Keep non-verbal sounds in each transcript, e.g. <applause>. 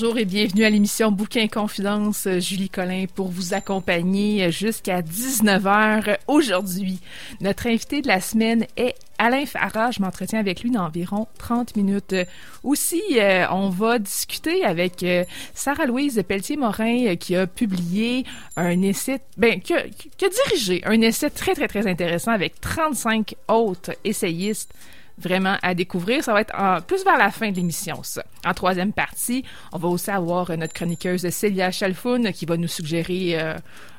Bonjour et bienvenue à l'émission Bouquin Confidence. Julie Collin pour vous accompagner jusqu'à 19h aujourd'hui. Notre invité de la semaine est Alain Farah. Je m'entretiens avec lui d'environ 30 minutes. Aussi, euh, on va discuter avec euh, Sarah-Louise Pelletier-Morin euh, qui a publié un essai, ben, qui qui a dirigé un essai très, très, très intéressant avec 35 autres essayistes vraiment à découvrir. Ça va être en, plus vers la fin de l'émission, ça. En troisième partie, on va aussi avoir notre chroniqueuse Célia Chalfoun qui va nous suggérer euh,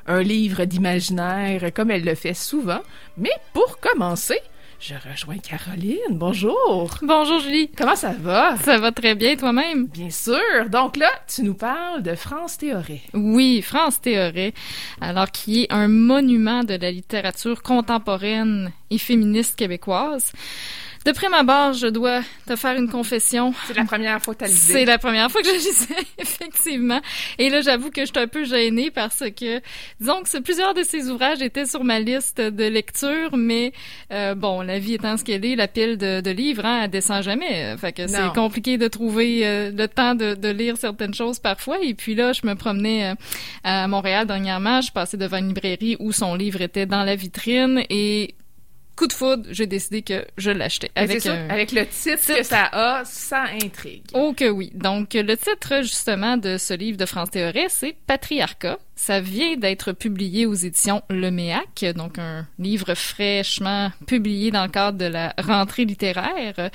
un livre d'imaginaire comme elle le fait souvent. Mais pour commencer, je rejoins Caroline. Bonjour. Bonjour Julie. Comment ça va? Ça va très bien toi-même? Bien sûr. Donc là, tu nous parles de France Théoré. Oui, France Théoré. Alors qui est un monument de la littérature contemporaine et féministe québécoise. De prime abord, je dois te faire une confession. C'est la première fois que tu C'est la première fois que je lisais, <laughs> effectivement. Et là, j'avoue que je suis un peu gênée parce que, disons que plusieurs de ces ouvrages étaient sur ma liste de lecture, mais euh, bon, la vie étant ce qu'elle est, la pile de, de livres, hein, elle descend jamais. Fait que c'est compliqué de trouver euh, le temps de, de, lire certaines choses parfois. Et puis là, je me promenais euh, à Montréal dernièrement, je passais devant une librairie où son livre était dans la vitrine et coup de foudre, j'ai décidé que je l'achetais. Avec, avec le titre, que ça a, ça intrigue. Oh que oui. Donc, le titre, justement, de ce livre de France Théoret, c'est Patriarcat. Ça vient d'être publié aux éditions Le Méac, donc un livre fraîchement publié dans le cadre de la rentrée littéraire.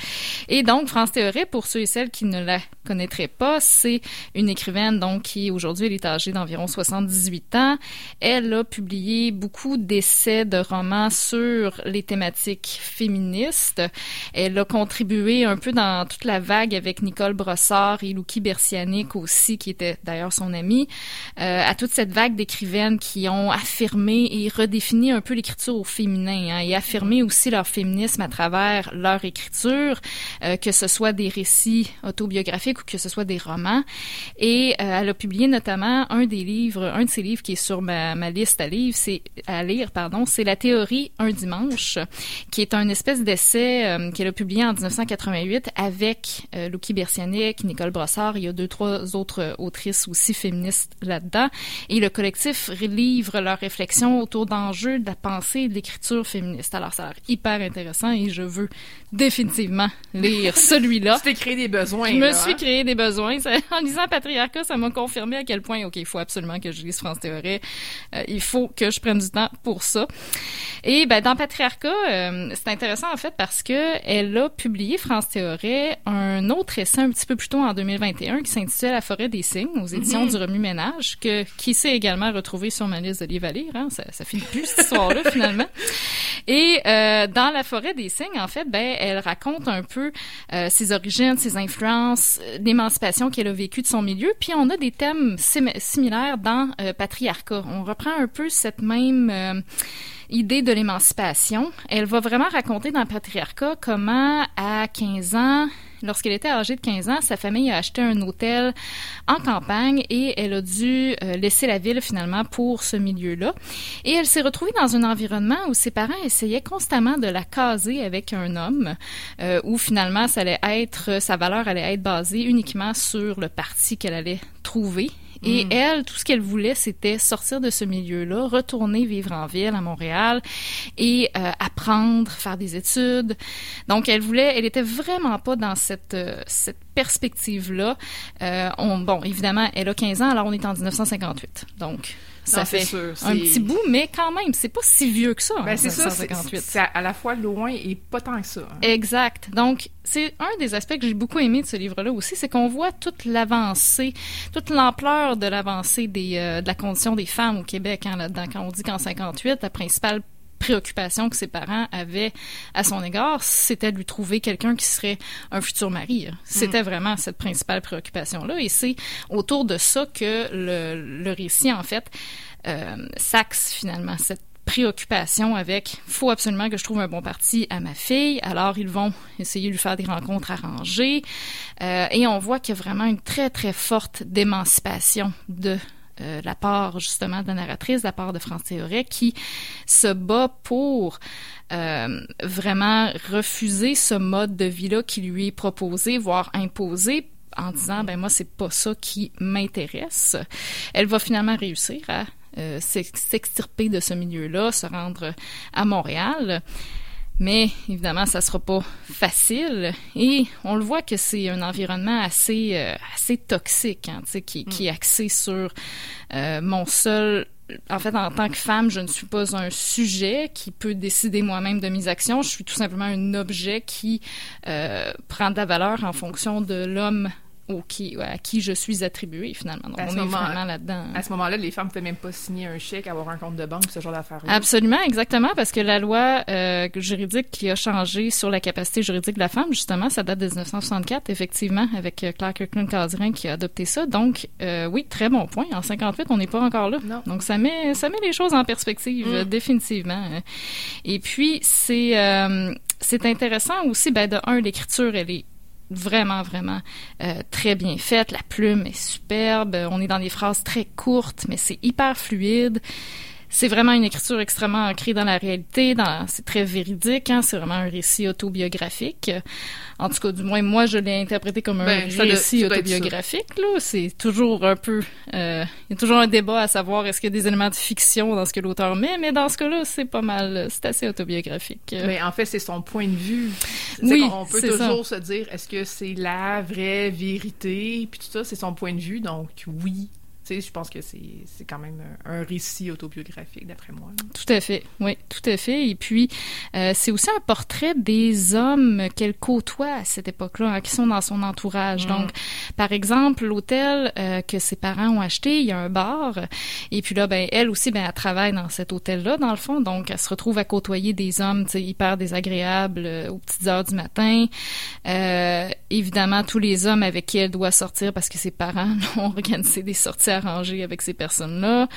Et donc, France Théoret, pour ceux et celles qui ne la connaîtraient pas, c'est une écrivaine donc qui aujourd'hui est âgée d'environ 78 ans. Elle a publié beaucoup d'essais de romans sur les thématiques féministes. Elle a contribué un peu dans toute la vague avec Nicole Brossard et Louki Bersianic aussi, qui était d'ailleurs son amie, euh, à toute cette vague d'écrivaines qui ont affirmé et redéfini un peu l'écriture au féminin hein, et affirmé aussi leur féminisme à travers leur écriture, euh, que ce soit des récits autobiographiques ou que ce soit des romans. Et euh, elle a publié notamment un des livres, un de ses livres qui est sur ma, ma liste à lire, c'est à lire, pardon, c'est La théorie un dimanche, qui est un espèce d'essai euh, qu'elle a publié en 1988 avec euh, Louki Bersianic, Nicole Brossard, il y a deux trois autres autrices aussi féministes là-dedans. Et le collectif livre leurs réflexions autour d'enjeux de la pensée et de l'écriture féministe. Alors, ça a l'air hyper intéressant et je veux définitivement lire celui-là. <laughs> tu t'es créé des besoins. Je me là, suis hein? créé des besoins. En lisant Patriarcat, ça m'a confirmé à quel point, OK, il faut absolument que je lise France Théorie. Euh, il faut que je prenne du temps pour ça. Et ben, dans Patriarcat, euh, c'est intéressant en fait parce que elle a publié, France Théorie, un autre essai un petit peu plus tôt en 2021 qui s'intitule La forêt des signes aux éditions Mhm. du Remue-Ménage, que, qui s'est également retrouvé sur ma liste de livres à lire. Hein. Ça, ça finit plus cette histoire-là finalement. Et euh, dans La forêt des signes, en fait, ben, elle raconte un peu euh, ses origines, ses influences, euh, l'émancipation qu'elle a vécue de son milieu. Puis on a des thèmes sim- similaires dans euh, Patriarcat. On reprend un peu cette même idée de l'émancipation. Elle va vraiment raconter dans Patriarcat comment, à 15 ans, lorsqu'elle était âgée de 15 ans, sa famille a acheté un hôtel en campagne et elle a dû euh, laisser la ville finalement pour ce milieu-là. Et elle s'est retrouvée dans un environnement où ses parents essayaient constamment de la caser avec un homme, euh, où finalement sa valeur allait être basée uniquement sur le parti qu'elle allait trouver. Et Mm. elle, tout ce qu'elle voulait, c'était sortir de ce milieu-là, retourner vivre en ville à Montréal et euh, apprendre, faire des études. Donc, elle voulait, elle était vraiment pas dans cette euh, cette perspective-là. Euh, on, bon, évidemment, elle a 15 ans, alors on est en 1958. Donc, ça fait un petit bout, mais quand même, c'est pas si vieux que ça. Ben, c'est ça, c'est à la fois loin et pas tant que ça. Hein. Exact. Donc, c'est un des aspects que j'ai beaucoup aimé de ce livre-là aussi, c'est qu'on voit toute l'avancée, toute l'ampleur de l'avancée des euh, de la condition des femmes au Québec hein, là-dedans. Quand on dit qu'en 58, la principale préoccupation que ses parents avaient à son égard, c'était de lui trouver quelqu'un qui serait un futur mari. C'était mm. vraiment cette principale préoccupation-là. Et c'est autour de ça que le, le récit, en fait, euh, s'axe finalement. Cette préoccupation avec faut absolument que je trouve un bon parti à ma fille. Alors ils vont essayer de lui faire des rencontres arrangées euh, et on voit qu'il y a vraiment une très très forte d'émancipation de euh, la part justement de la narratrice, la part de France Théoret, qui se bat pour euh, vraiment refuser ce mode de vie-là qui lui est proposé, voire imposé en disant ben moi c'est pas ça qui m'intéresse. Elle va finalement réussir à euh, s'extirper de ce milieu-là, se rendre à Montréal. Mais évidemment, ça sera pas facile et on le voit que c'est un environnement assez euh, assez toxique, hein, qui, qui est axé sur euh, mon seul en fait, en tant que femme, je ne suis pas un sujet qui peut décider moi-même de mes actions. Je suis tout simplement un objet qui euh, prend de la valeur en fonction de l'homme qui, à qui je suis attribuée, finalement. Donc, on est vraiment là-dedans. À ce moment-là, les femmes ne peuvent même pas signer un chèque, avoir un compte de banque, ce genre d'affaires Absolument, exactement, parce que la loi euh, juridique qui a changé sur la capacité juridique de la femme, justement, ça date de 1964, effectivement, avec euh, Claire Kirkland-Caldirin qui a adopté ça. Donc, euh, oui, très bon point. En 58, on n'est pas encore là. Non. Donc, ça met, ça met les choses en perspective, mm. définitivement. Et puis, c'est... c'est intéressant aussi, ben, de un, l'écriture, elle est vraiment, vraiment euh, très bien faite. La plume est superbe. On est dans des phrases très courtes, mais c'est hyper fluide. C'est vraiment une écriture extrêmement ancrée dans la réalité. Dans, c'est très véridique. Hein, c'est vraiment un récit autobiographique. En tout cas, du moins, moi, je l'ai interprété comme un ben, récit autobiographique. Là, c'est toujours un peu, euh, il y a toujours un débat à savoir est-ce qu'il y a des éléments de fiction dans ce que l'auteur met, mais dans ce cas-là, c'est pas mal, c'est assez autobiographique. Mais en fait, c'est son point de vue. Oui, on peut toujours se dire est-ce que c'est la vraie vérité, puis tout ça, c'est son point de vue. Donc oui, sais, je pense que c'est quand même un récit autobiographique, d'après moi. Tout à fait, oui, tout à fait. Et puis, euh, c'est aussi un portrait des hommes qu'elle côtoie à cette époque-là, hein, qui sont dans son entourage. Mm. Donc, par exemple, l'hôtel euh, que ses parents ont acheté, il y a un bar. Et puis là, ben, elle aussi, ben, elle travaille dans cet hôtel-là, dans le fond. Donc, elle se retrouve à côtoyer des hommes, hyper désagréables euh, aux petites heures du matin. évidemment, tous les hommes avec qui elle doit sortir parce que ses parents <laughs> ont organisé des sorties arranger avec ces personnes-là,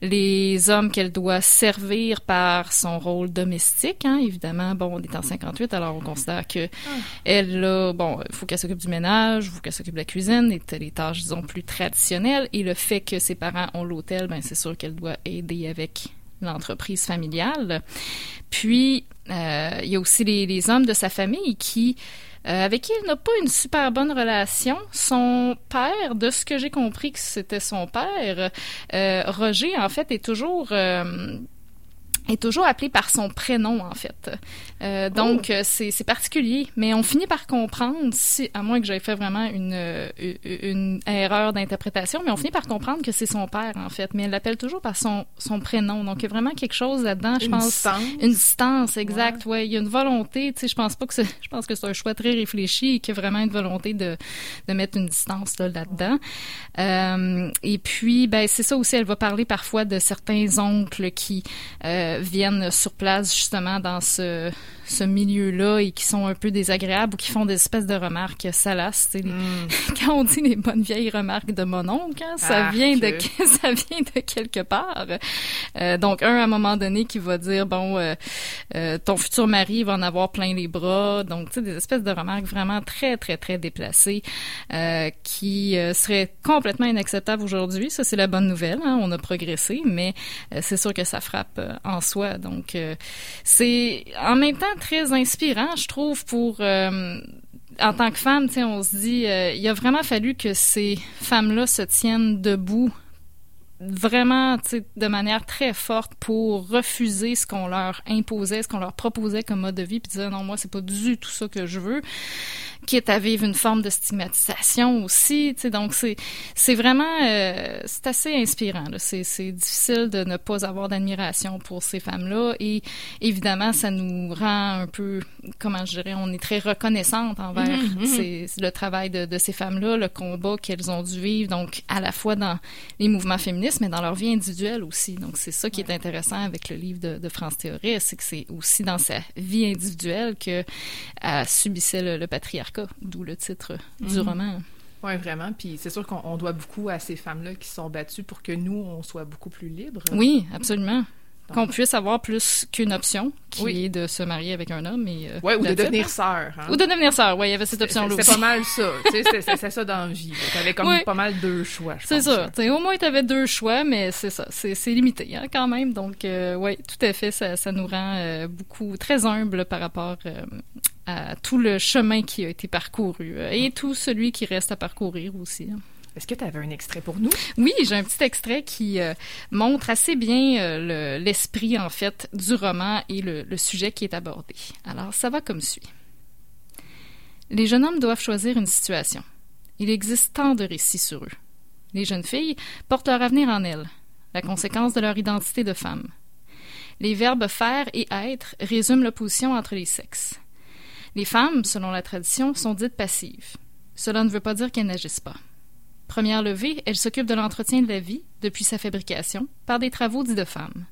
les hommes qu'elle doit servir par son rôle domestique, hein, évidemment, bon, on est en 58, alors on considère que elle, bon, il faut qu'elle s'occupe du ménage, il faut qu'elle s'occupe de la cuisine, les, tâches, disons, plus traditionnelles, et le fait que ses parents ont l'hôtel, ben, c'est sûr qu'elle doit aider avec l'entreprise familiale. Puis, euh, il y a aussi les hommes de sa famille qui euh, avec qui il n'a pas une super bonne relation. Son père, de ce que j'ai compris que c'était son père, euh, Roger, en fait, est toujours euh, est toujours appelé par son prénom en fait. Euh, donc oh. c'est particulier, mais on finit par comprendre, si, à moins que j'aie fait vraiment une, euh, une erreur d'interprétation, mais on finit par comprendre que c'est son père en fait, mais elle l'appelle toujours par son, son prénom. Donc il y a vraiment quelque chose là-dedans, je pense. Distance. Une distance, exact. Ouais. il y a une volonté. Tu sais, je pense pas que c'est, je pense que c'est un choix très réfléchi et qu'il y a vraiment une volonté de, de mettre une distance là, là-dedans. Euh, et puis ben c'est ça aussi, elle va parler parfois de certains oncles qui euh, viennent sur place justement dans ce ce milieu-là et qui sont un peu désagréables ou qui font des espèces de remarques salaces. Mm. <laughs> Quand on dit les bonnes vieilles remarques de mon oncle, hein, ça vient de <laughs> ça vient de quelque part. Euh, donc un à un moment donné qui va dire bon euh, euh, ton futur mari va en avoir plein les bras. Donc tu sais des espèces de remarques vraiment très très très déplacées qui seraient complètement inacceptables aujourd'hui. Ça c'est la bonne nouvelle. Hein, on a progressé, mais c'est sûr que ça frappe en soi. Donc c'est en même temps très inspirant, je trouve, pour euh, en tant que femme, on se dit, euh, il a vraiment fallu que ces femmes-là se tiennent debout vraiment de manière très forte pour refuser ce qu'on leur imposait, ce qu'on leur proposait comme mode de vie, puis dire non, moi, c'est pas du tout ça que je veux quitte à vivre une forme de stigmatisation aussi. Tu sais, donc c'est c'est vraiment euh, c'est assez inspirant. C'est c'est difficile de ne pas avoir d'admiration pour ces femmes-là et évidemment ça nous rend un peu comment je dirais on est très reconnaissante envers mhm. le travail de, de ces femmes-là, le combat qu'elles ont dû vivre donc à la fois dans les mouvements féministes mais dans leur vie individuelle aussi. Donc c'est ça qui est intéressant avec le livre de, de France Théorie, c'est que c'est aussi dans sa vie individuelle que euh, subissait le, le patriarcat d'où le titre du mhm. roman. Oui, vraiment. Puis c'est sûr qu'on doit beaucoup à ces femmes-là qui sont battues pour que nous, on soit beaucoup plus libres. Oui, absolument. Qu'on puisse avoir plus qu'une option, qui est de se marier avec un homme. Et, euh, ouais, ou de devenir sœur. Hein. Ou de devenir sœur, oui, il y avait cette option-là aussi. C'est pas mal ça. c'est ça dans la vie. T'avais comme pas mal deux choix, C'est ça. au moins, t'avais deux choix, mais c'est ça. C'est limité hein, quand même. Donc, euh, oui, tout à fait, ça, ça nous rend euh, beaucoup très humbles par rapport à tout le chemin qui a été parcouru et tout celui qui reste à parcourir aussi. Hein. Est-ce que tu avais un extrait pour nous? Oui, j'ai un petit extrait qui euh, montre assez bien euh, l'esprit, en fait, du roman et le, le sujet qui est abordé. Alors, ça va comme suit. Les jeunes hommes doivent choisir une situation. Il existe tant de récits sur eux. Les jeunes filles portent leur avenir en elles, la conséquence de leur identité de femme. Les verbes faire et être résument l'opposition entre les sexes. Les femmes, selon la tradition, sont dites passives. Cela ne veut pas dire qu'elles n'agissent pas. Première levée, elle s'occupe de l'entretien de la vie, depuis sa fabrication, par des travaux dits de femmes.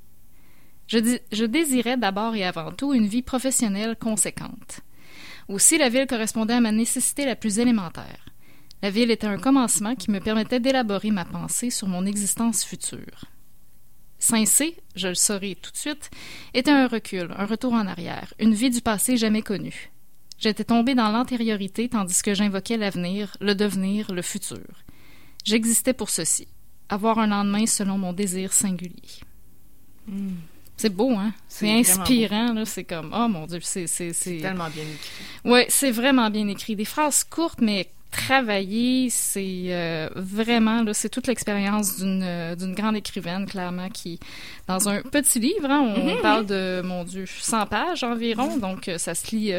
Je, désirais d'abord et avant tout une vie professionnelle conséquente. Aussi, la ville correspondait à ma nécessité la plus élémentaire. La ville était un commencement qui me permettait d'élaborer ma pensée sur mon existence future. Saint-C, je le saurai tout de suite, était un recul, un retour en arrière, une vie du passé jamais connue. J'étais tombé dans l'antériorité tandis que j'invoquais l'avenir, le devenir, le futur. J'existais pour ceci, avoir un lendemain selon mon désir singulier. Hmm. C'est beau, hein? C'est inspirant, là. C'est comme, oh mon Dieu, c'est. C'est tellement bien écrit. Oui, c'est vraiment bien écrit. Des phrases courtes, mais travailler, c'est euh, vraiment là, c'est toute l'expérience d'une euh, d'une grande écrivaine clairement qui dans un petit livre, hein, on mhm. parle de mon dieu 100 pages environ, donc euh, ça se lit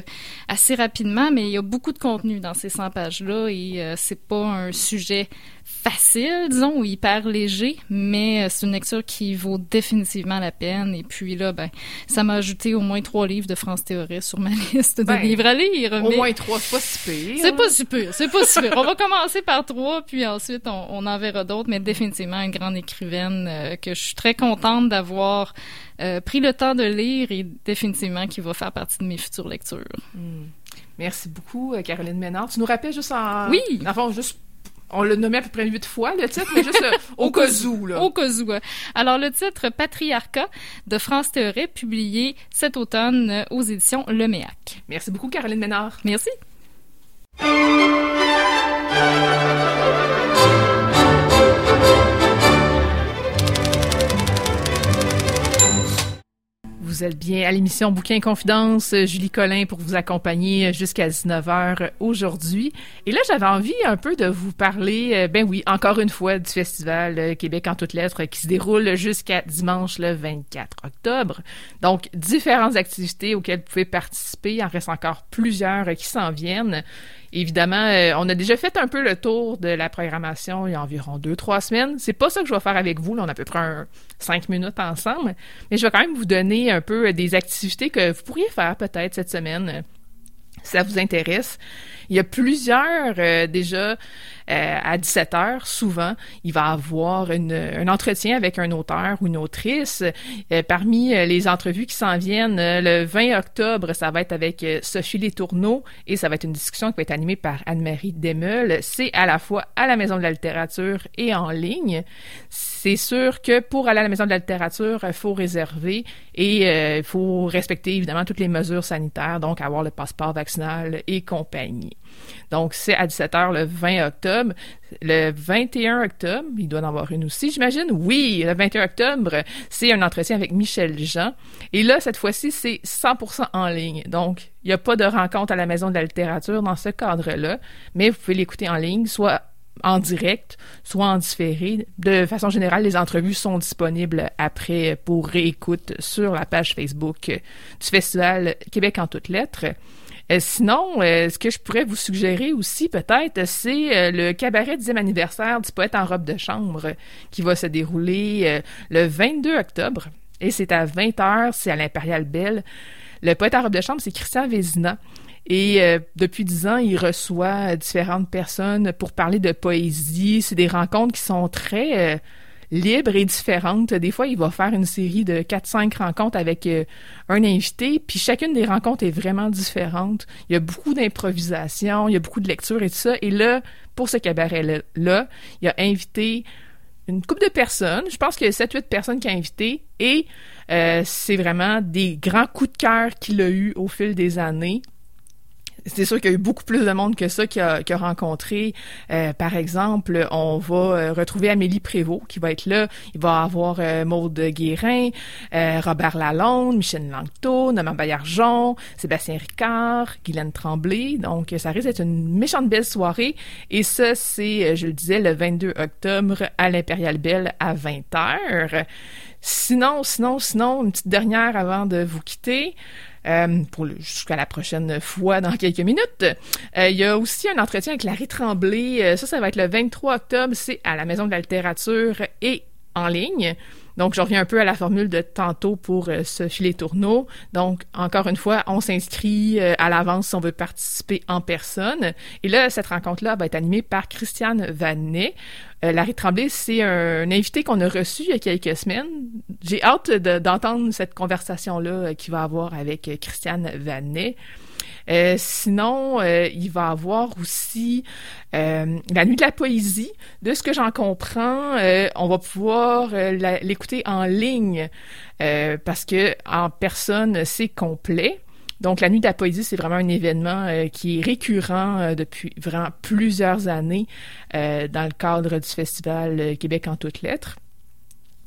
assez rapidement, mais il y a beaucoup de contenu dans ces 100 pages là et c'est pas un sujet facile, disons, ou hyper léger, mais c'est une lecture qui vaut définitivement la peine. Et puis là, ben, ça m'a ajouté au moins trois livres de France Théorie sur ma <laughs> liste de ben, livres à lire. Au moins trois, c'est pas super. C'est pas super, c'est pas on va commencer par trois, puis ensuite on, on en verra d'autres, mais définitivement une grande écrivaine euh, que je suis très contente d'avoir euh, pris le temps de lire et définitivement qui va faire partie de mes futures lectures. Hmm. Merci beaucoup, euh, Caroline Ménard. Tu nous rappelles juste en... Oui! Enfin, juste on l'a nommé à peu près huit fois, le titre, mais juste <laughs> au cas où, là. Au cas où. Alors, le titre Patriarcat de France Théoret, publié cet automne aux éditions Le Méac. Merci beaucoup, Caroline Ménard. Merci. Vous êtes bien à l'émission Bouquin Confidence. Julie Collin pour vous accompagner jusqu'à 19h aujourd'hui. Et là, j'avais envie un peu de vous parler, euh, ben oui, encore une fois, du festival Québec en toutes lettres qui se déroule jusqu'à dimanche le 24 octobre. Donc, différentes activités auxquelles vous pouvez participer. Il en reste encore plusieurs qui s'en viennent. Évidemment, euh, on a déjà fait un peu le tour de la programmation il y a environ deux, trois semaines. C'est pas ça que je vais faire avec vous. Là, on a à peu près cinq minutes ensemble. Mais je vais quand même vous donner un peu des activités que vous pourriez faire peut-être cette semaine si ça vous intéresse. Il y a plusieurs euh, déjà euh, à 17 heures, souvent, il va avoir un entretien avec un auteur ou une autrice. Euh, parmi les entrevues qui s'en viennent, le 20 octobre, ça va être avec Sophie Letourneau et ça va être une discussion qui va être animée par Anne-Marie Demeul. C'est à la fois à la Maison de la littérature et en ligne. C'est sûr que pour aller à la Maison de la littérature, il faut réserver et il faut respecter évidemment toutes les mesures sanitaires, donc avoir le passeport vaccinal et compagnie. Donc, c'est à 17h le 20 octobre. Le 21 octobre, il doit en avoir une aussi, j'imagine. Oui, le 21 octobre, c'est un entretien avec Michel Jean. Et là, cette fois-ci, c'est 100% en ligne. Donc, il n'y a pas de rencontre à la Maison de la littérature dans ce cadre-là, mais vous pouvez l'écouter en ligne, soit en direct, soit en différé. De façon générale, les entrevues sont disponibles après pour réécoute sur la page Facebook du Festival Québec en toutes lettres. Euh, sinon, euh, ce que je pourrais vous suggérer aussi peut-être, c'est euh, le cabaret 10e anniversaire du poète en robe de chambre qui va se dérouler le 22 octobre. Et c'est à 20h, c'est à l'Impérial Belle. Le poète en robe de chambre, c'est Christian Vézina. Et depuis dix ans, il reçoit différentes personnes pour parler de poésie. C'est des rencontres qui sont très libre et différente. Des fois, il va faire une série de 4-5 rencontres avec euh, un invité, puis chacune des rencontres est vraiment différente. Il y a beaucoup d'improvisation, il y a beaucoup de lecture et tout ça. Et là, pour ce cabaret-là, il a invité une couple de personnes. Je pense qu'il y a 7-8 personnes qu'il a invitées. Et euh, c'est vraiment des grands coups de cœur qu'il a eu au fil des années c'est sûr qu'il y a eu beaucoup plus de monde que ça qui a, rencontré. Euh, par exemple, on va euh, retrouver Amélie Prévost qui va être là. Il va avoir euh, Maude Guérin, Robert Lalonde, Michel Langto, Noman Baillargeon, Sébastien Ricard, Guylaine Tremblay. Donc, ça risque d'être une méchante belle soirée. Et ça, c'est, je le disais, le 22 octobre à l'Impérial Belle à 20h. Sinon, sinon, sinon, une petite dernière avant de vous quitter. Euh, jusqu'à la prochaine fois dans quelques minutes. Euh, il y a aussi un entretien avec Larry Tremblay. Euh, ça, ça va être le 23 octobre. C'est à la Maison de la littérature et en ligne. Donc, je reviens un peu à la formule de tantôt pour euh, ce filet tourneau. Donc, encore une fois, on s'inscrit euh, à l'avance si on veut participer en personne. Et là, cette rencontre-là va être animée par Christiane Vanet. Euh, Larry Tremblay, c'est un, invité qu'on a reçu il y a quelques semaines. J'ai hâte d'entendre cette conversation-là qu'il va avoir avec Christiane Vanet. Euh, sinon, euh, il va avoir aussi euh, la nuit de la poésie. De ce que j'en comprends, on va pouvoir l'écouter en ligne parce que en personne, c'est complet. Donc, la Nuit de la Poésie, c'est vraiment un événement qui est récurrent depuis vraiment plusieurs années dans le cadre du Festival Québec en toutes lettres.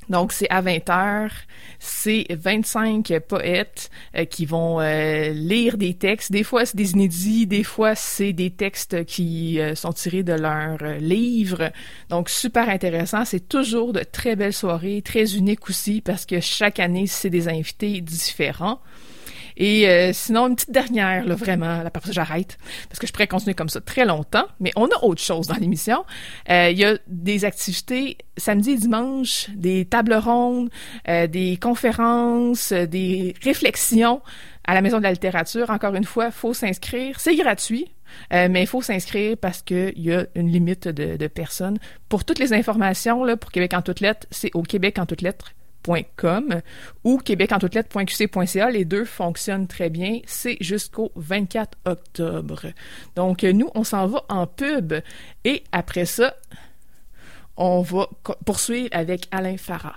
Donc, c'est à 20 heures. C'est 25 poètes euh, qui vont euh, lire des textes. Des fois, c'est des inédits. Des fois, c'est des textes qui euh, sont tirés de leurs livres. Donc, super intéressant. C'est toujours de très belles soirées, très uniques aussi parce que chaque année, c'est des invités différents. Et euh, sinon, une petite dernière, là, vraiment, la ça, j'arrête, parce que je pourrais continuer comme ça très longtemps, mais on a autre chose dans l'émission. Euh, il y a des activités samedi et dimanche, des tables rondes, euh, des conférences, des réflexions à la Maison de la littérature. Encore une fois, faut s'inscrire. C'est gratuit. mais il faut s'inscrire parce qu'il y a une limite de, de, personnes. Pour toutes les informations, là, pour Québec en toutes lettres, c'est au Québec en toutes lettres ou québecentoutelettres.qc.ca. Les deux fonctionnent très bien. C'est jusqu'au 24 octobre. Donc, nous, on s'en va en pub et après ça, on va poursuivre avec Alain Farah.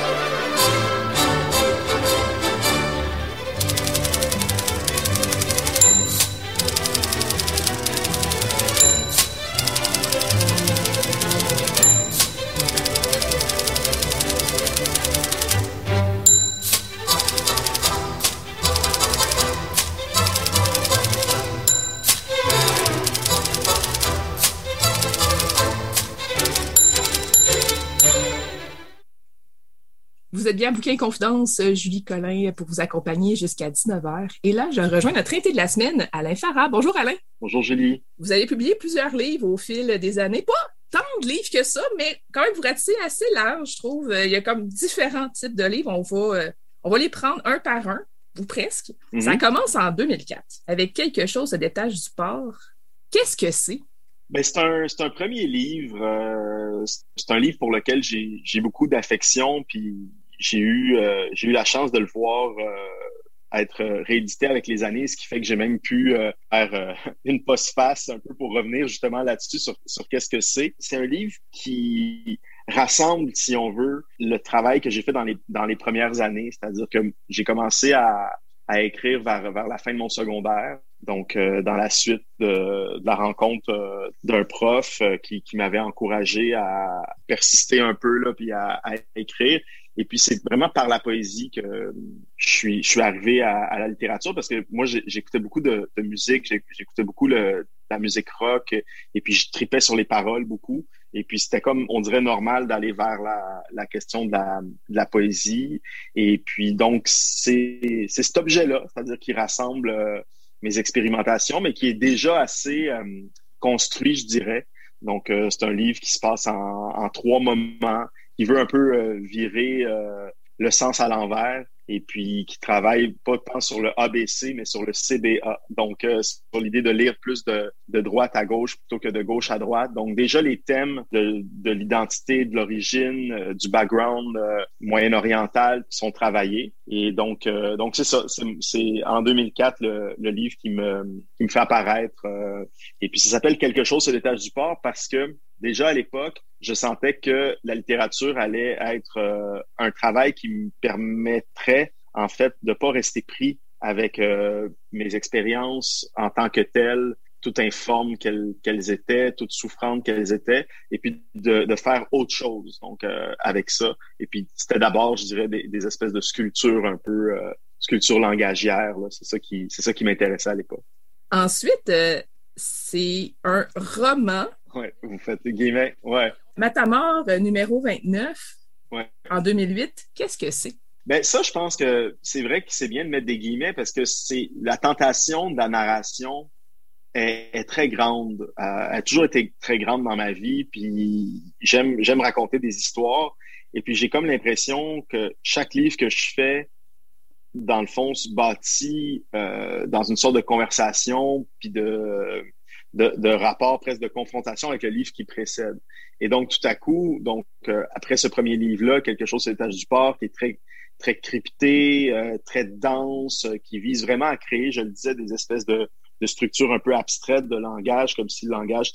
bien Bouquin Confidence, euh, Julie Collin pour vous accompagner jusqu'à 19h. Et là, je rejoins notre invité de la semaine, Alain Farah. Bonjour Alain. Bonjour Julie. Vous avez publié plusieurs livres au fil des années. Pas tant de livres que ça, mais quand même vous ratissez assez large, je trouve. Euh, il y a comme différents types de livres. On va, euh, on va les prendre un par un, ou presque. Mhm. Ça commence en 2004 avec quelque chose de détache du port. Qu'est-ce que c'est? Ben, c'est un, un, premier livre. c'est un livre pour lequel j'ai beaucoup d'affection, puis j'ai eu euh, j'ai eu la chance de le voir euh, être réédité avec les années, ce qui fait que j'ai même pu faire <laughs> une postface un peu pour revenir justement là-dessus sur, sur qu'est-ce que c'est. C'est un livre qui rassemble, si on veut, le travail que j'ai fait dans les, dans les premières années. C'est-à-dire que j'ai commencé à, à écrire vers, vers la fin de mon secondaire. Donc, euh, dans la suite de, la rencontre euh, d'un prof euh, qui, qui m'avait encouragé à persister un peu là, puis à, à écrire. Et puis c'est vraiment par la poésie que je suis, je suis arrivé à, à la littérature parce que moi j'écoutais beaucoup de, de musique, j'écoutais beaucoup le, la musique rock et puis je tripais sur les paroles beaucoup. Et puis c'était comme on dirait normal d'aller vers la, la question de la, de la poésie. Et puis donc c'est c'est cet objet-là, c'est-à-dire qui rassemble euh, mes expérimentations, mais qui est déjà assez euh, construit, je dirais. Donc euh, c'est un livre qui se passe en, en trois moments qui veut un peu euh, virer euh, le sens à l'envers et puis qui travaille pas tant sur le ABC, mais sur le CBA. Donc, euh, sur l'idée de lire plus de, de, droite à gauche plutôt que de gauche à droite. Donc, déjà, les thèmes de, de l'identité, de l'origine, du background moyen-oriental sont travaillés. Et donc, donc c'est ça. C'est en 2004 le, le, livre qui me, qui me fait apparaître. et puis, ça s'appelle Quelque chose sur l'étage du port parce que déjà à l'époque, je sentais que la littérature allait être euh, un travail qui me permettrait, en fait, de pas rester pris avec euh, mes expériences en tant que telles, toutes informes qu'elles étaient, toutes souffrantes qu'elles étaient, et puis de, de, faire autre chose donc euh, avec ça. Et puis c'était d'abord, je dirais, des, des, espèces de sculptures un peu sculptures langagières. C'est ça qui c'est ça qui m'intéressait à l'époque. Ensuite, c'est un roman oui, vous faites des guillemets. Ouais. Matamor euh, numéro 29 ouais. en 2008, qu'est-ce que c'est? Ben ça, je pense que c'est vrai que c'est bien de mettre des guillemets parce que c'est la tentation de la narration est, très grande, euh, a toujours été très grande dans ma vie. Puis j'aime j'aime raconter des histoires. Et puis j'ai comme l'impression que chaque livre que je fais, dans le fond, se bâtit euh, dans une sorte de conversation, puis de de, de rapport presque de confrontation avec le livre qui précède. Et donc, tout à coup, donc euh, après ce premier livre-là, quelque chose sur l'étage du port qui est très très crypté, euh, très dense, euh, qui vise vraiment à créer, je le disais, des espèces de, de structures un peu abstraites de langage, comme si le langage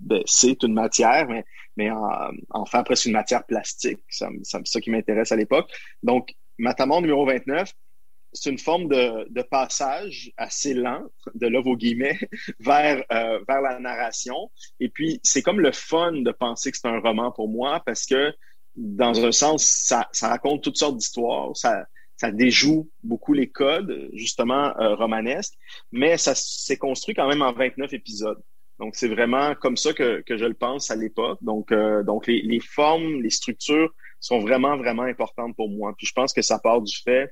ben, c'est une matière, mais, mais en, en presque une matière plastique. C'est ça qui m'intéresse à l'époque. Donc, Matamon numéro 29, c'est une forme de, de, passage assez lent, de là vos guillemets, <laughs> vers, euh, vers la narration. Et puis, c'est comme le fun de penser que c'est un roman pour moi parce que, dans un sens, ça, ça raconte toutes sortes d'histoires, ça, ça déjoue beaucoup les codes, justement, euh, romanesques, mais ça s'est construit quand même en 29 épisodes. Donc, c'est vraiment comme ça que, que je le pense à l'époque. Donc, euh, donc les, les formes, les structures sont vraiment, vraiment importantes pour moi. Puis je pense que ça part du fait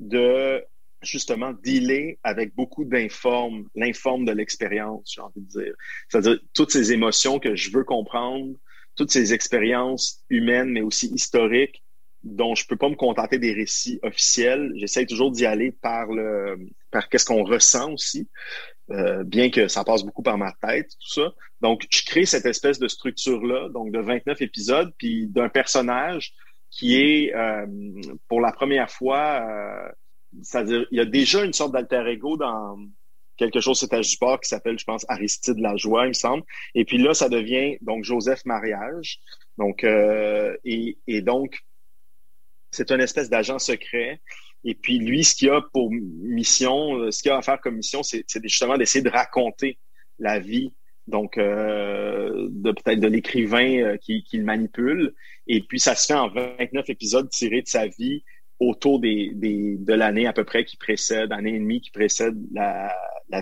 de justement dealer avec beaucoup d'informes, l'informe de l'expérience, j'ai envie de dire. C'est-à-dire toutes ces émotions que je veux comprendre, toutes ces expériences humaines, mais aussi historiques, dont je peux pas me contenter des récits officiels. J'essaie toujours d'y aller par le, par qu'est-ce qu'on ressent aussi, euh, bien que ça passe beaucoup par ma tête, tout ça. Donc, je crée cette espèce de structure-là, donc de 29 épisodes, puis d'un personnage qui est euh, pour la première fois, euh, c'est-à-dire il y a déjà une sorte d'alter ego dans quelque chose c'est du port qui s'appelle, je pense, Aristide la joie, il me semble. Et puis là, ça devient donc Joseph Mariage. Donc euh, et, et donc c'est une espèce d'agent secret. Et puis lui, ce qu'il a pour mission, ce qu'il a à faire comme mission, c'est justement d'essayer de raconter la vie donc euh, de peut-être de l'écrivain euh, qui, qui, le manipule. Et puis ça se fait en 29 épisodes tirés de sa vie autour des, des de l'année à peu près qui précède, année et demie qui précède la,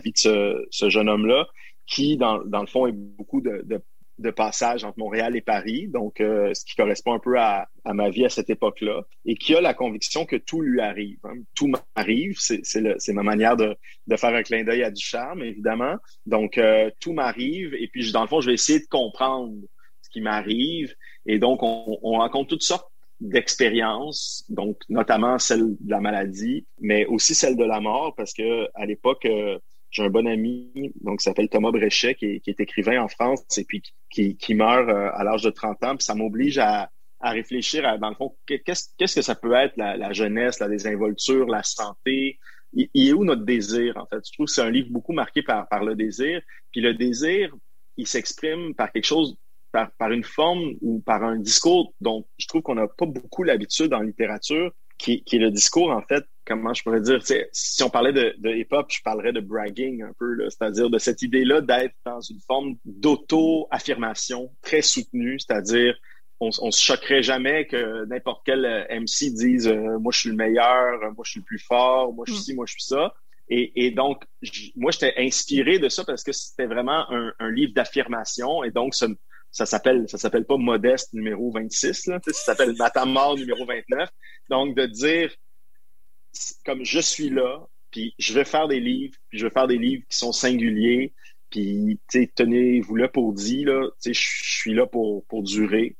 vie de ce, jeune homme-là, qui dans, dans le fond est beaucoup de de passage entre Montréal et Paris, donc euh, ce qui correspond un peu à, à ma vie à cette époque-là, et qui a la conviction que tout lui arrive. Hein. Tout m'arrive, c'est ma manière de, de, faire un clin d'œil à du charme, évidemment. Donc, euh, tout m'arrive, et puis dans le fond, je vais essayer de comprendre ce qui m'arrive, et donc on, on rencontre toutes sortes d'expériences, donc notamment celle de la maladie, mais aussi celle de la mort, parce que à l'époque, euh, j'ai un bon ami, donc s'appelle Thomas Bréchet, qui est, écrivain en France et puis qui, meurt euh, à l'âge de 30 ans. Ça m'oblige à, réfléchir à, dans le fond, qu'est-ce, que ça peut être la, jeunesse, la désinvolture, la santé, il, est où notre désir, en fait? Je trouve que c'est un livre beaucoup marqué par, le désir. Puis le désir, il s'exprime par quelque chose, par, une forme ou par un discours dont je trouve qu'on n'a pas beaucoup l'habitude en littérature, qui, est le discours, en fait, comment je pourrais dire, si on parlait de, de hip-hop, je parlerais de bragging un peu, c'est-à-dire de cette idée-là d'être dans une forme d'auto-affirmation très soutenue, c'est-à-dire on, on se choquerait jamais que n'importe quel euh, MC dise euh, moi je suis le meilleur, moi je suis le plus fort, moi je suis ci, moi je suis ça. Et, donc moi j'étais inspiré de ça parce que c'était vraiment un, livre d'affirmation et donc ça s'appelle ça s'appelle pas modeste numéro 26 là, ça s'appelle Matamor numéro 29. Donc de dire comme je suis là, puis je vais faire des livres, puis je vais faire des livres qui sont singuliers, puis tenez-vous là pour dire là, je suis là pour durer.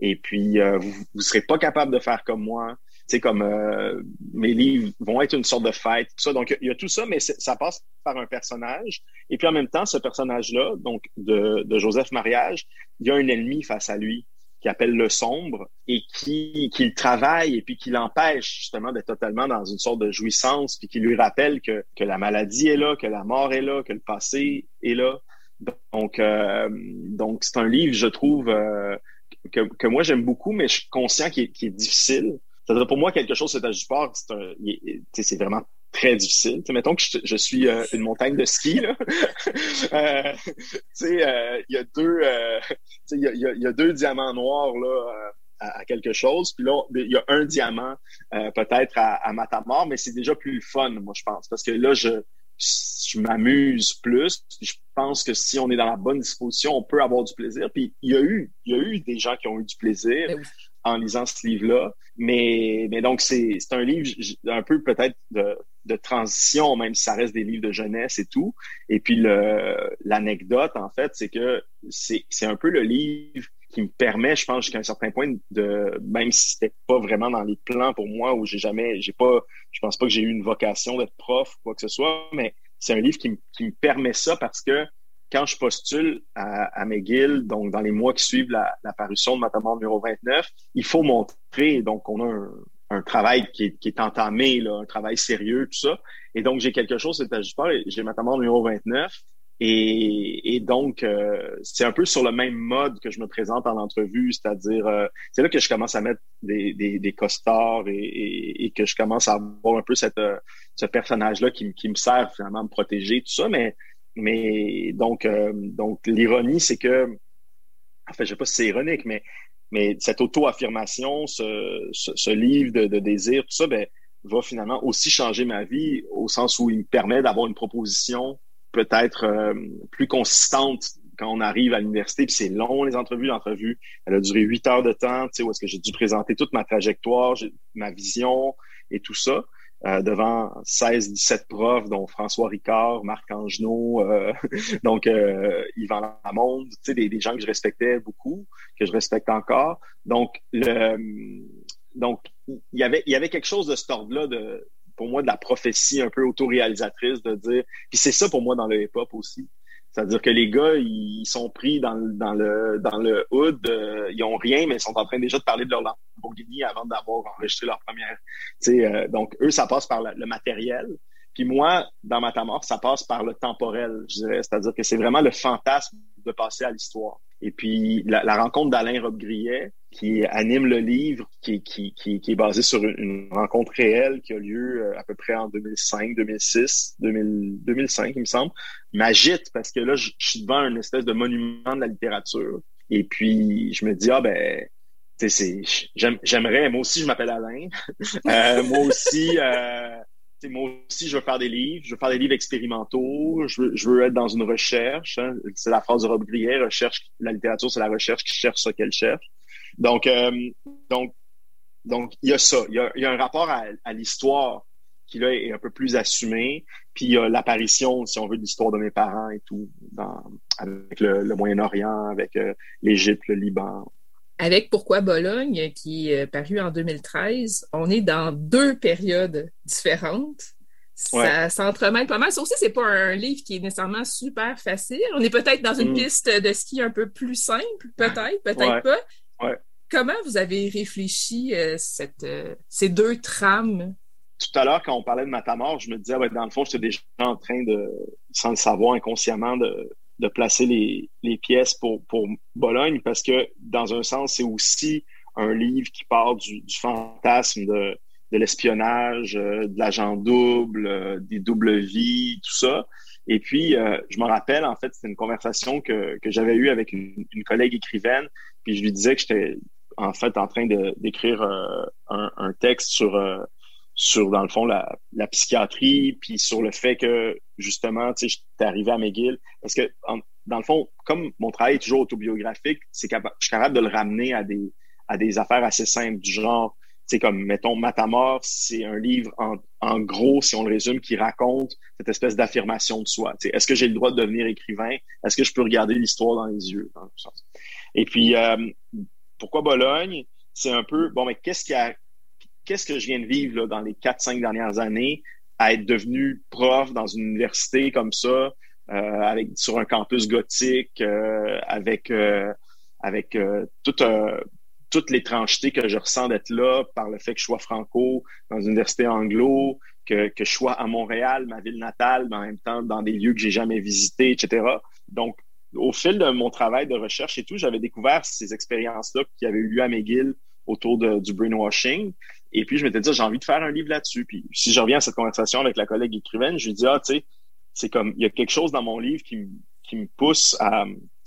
Et puis, euh, vous ne serez pas capable de faire comme moi. C'est comme euh, mes livres vont être une sorte de fête, tout ça. Donc, il y a tout ça, mais ça passe par un personnage. Et puis, en même temps, ce personnage-là, donc de, de Joseph Mariage, il y a un ennemi face à lui qui appelle le sombre et qui, qui le travaille et puis qui l'empêche justement d'être totalement dans une sorte de jouissance puis qui lui rappelle que, que la maladie est là, que la mort est là, que le passé est là. Donc, euh, donc c'est un livre, je trouve, euh, que, que moi j'aime beaucoup, mais je suis conscient qu'il est, est, difficile. Pour moi, quelque chose, c'est du sport, c'est vraiment très difficile. T'sais, mettons que je, je suis euh, une montagne de ski, là. <laughs> euh, euh, il y a deux euh, il y a, y a, deux diamants noirs là, euh, à, à, quelque chose. Puis là, il y a un diamant peut-être à, à Matamor, mais c'est déjà plus fun, moi, je pense. Parce que là, je, je m'amuse plus. Je pense que si on est dans la bonne disposition, on peut avoir du plaisir. Puis il y a eu, il y a eu des gens qui ont eu du plaisir ben en lisant ce livre-là. Mais, mais donc c'est, c'est un livre un peu peut-être de, de transition, même si ça reste des livres de jeunesse et tout. Et puis l'anecdote, en fait, c'est que c'est, un peu le livre qui me permet, je pense, jusqu'à un certain point de, même si c'était pas vraiment dans les plans pour moi, où j'ai jamais, j'ai pas, je pense pas que j'ai eu une vocation d'être prof ou quoi que ce soit, mais c'est un livre qui, qui me permet ça parce que quand je postule à, à McGill, donc dans les mois qui suivent la, la parution de Matamor numéro 29, il faut montrer, donc on a un, un travail qui est, qui est entamé, là, un travail sérieux, tout ça. Et donc, j'ai quelque chose, c'est j'ai Matamor numéro 29, et, et donc, euh, c'est un peu sur le même mode que je me présente en entrevue, c'est-à-dire, euh, c'est là que je commence à mettre des, des, des costards et, et, et, que je commence à avoir un peu cette, euh, ce personnage-là qui, qui me sert finalement à me protéger, tout ça. Mais, mais donc, donc l'ironie, c'est que, en fait, je sais pas si c'est ironique, mais, mais cette auto-affirmation, ce, livre de, de désir, tout ça, ben, va finalement aussi changer ma vie au sens où il me permet d'avoir une proposition peut-être euh, plus consistante quand on arrive à l'université, puis c'est long les entrevues. L'entrevue, elle a duré huit heures de temps, tu sais, où est-ce que j'ai dû présenter toute ma trajectoire, ma vision et tout ça. Euh, devant 16, 17 profs, dont François Ricard, Marc Angenot, euh, <laughs> donc euh, Yvan Lamonde, tu sais, des, gens que je respectais beaucoup, que je respecte encore. Donc, le, donc il y avait, il y avait quelque chose de cet ordre-là de, pour moi de la prophétie un peu autoréalisatrice de dire puis c'est ça pour moi dans le hip-hop aussi c'est-à-dire que les gars ils sont pris dans, dans le dans le hood euh, ils ont rien mais ils sont en train déjà de parler de leur Lamborghini avant d'avoir enregistré leur première euh, donc eux ça passe par le matériel. Puis moi dans ma mort ça passe par le temporel je dirais. C'est-à-dire que c'est vraiment le fantasme de passer à l'histoire et puis la, la rencontre d'Alain Robbe-Grillet qui anime le livre, qui, qui, qui, qui, est basé sur une rencontre réelle qui a lieu euh, à peu près en 2005, 2006, 2000, 2005, il me semble, m'agite parce que là, je, suis devant une espèce de monument de la littérature. Et puis, je me dis, ah ben, j'aimerais, moi aussi, je m'appelle Alain. <laughs> euh, moi aussi, euh, moi aussi, je veux faire des livres, je veux faire des livres expérimentaux, je veux, être dans une recherche. Hein. C'est la phrase de Rob Grillet, recherche, la littérature, c'est la recherche qui cherche ce qu'elle cherche. Donc, euh, donc, donc, il y a ça. Il y a, un rapport à, l'histoire qui là est un peu plus assumé. Puis il y a l'apparition, si on veut, de l'histoire de mes parents et tout, avec le, le Moyen-Orient, avec euh, l'Égypte, le Liban. Avec Pourquoi Bologne, qui est paru en 2013, on est dans deux périodes différentes. Ça ouais. s'entremêle pas mal. Ça aussi, c'est pas un livre qui est nécessairement super facile. On est peut-être dans une mm. piste de ski un peu plus simple, peut-être, peut-être ouais. pas. Ouais. comment vous avez réfléchi cette, ces deux trames? Tout à l'heure, quand on parlait de Matamor, je me disais, dans le fond, j'étais déjà en train de, sans le savoir inconsciemment, de, de placer les, les pièces pour, pour Bologne parce que, dans un sens, c'est aussi un livre qui part du, du fantasme de, de l'espionnage, euh, de l'agent double, euh, des doubles vies, tout ça. Et puis, euh, je me rappelle, en fait, c'était une conversation que, que j'avais eue avec une, une, collègue écrivaine, puis je lui disais que j'étais en fait en train d'écrire un, un, texte sur sur, dans le fond, la, la, psychiatrie, puis sur le fait que, justement, tu sais, j'étais arrivé à McGill. Parce que, dans le fond, comme mon travail est toujours autobiographique, c'est je suis capable de le ramener à des, à des affaires assez simples, du genre, tu sais, comme, mettons, Matamor, c'est un livre, en, en, gros, si on le résume, qui raconte cette espèce d'affirmation de soi. Tu sais, est-ce que j'ai le droit de devenir écrivain? Est-ce que je peux regarder l'histoire dans les yeux? Dans sens? Et puis, euh, pourquoi Bologne? C'est un peu, bon, mais qu'est-ce qui a qu'est-ce que je viens de vivre dans les quatre, cinq dernières années à être devenu prof dans une université comme ça, euh, sur un campus gothique, euh, avec euh, avec euh, toute l'étrangeté que je ressens d'être là par le fait que je sois franco dans une université anglo, que, je sois à Montréal, ma ville natale, mais en même temps dans des lieux que j'ai jamais visités, etc. Donc, au fil de mon travail de recherche et tout, j'avais découvert ces expériences-là qui avaient eu lieu à McGill autour du brainwashing. Et puis, je m'étais dit, j'ai envie de faire un livre là-dessus. Puis, si je reviens à cette conversation avec la collègue écrivaine, je lui dis, ah, tu sais, c'est comme, il y a quelque chose dans mon livre qui, qui me pousse à,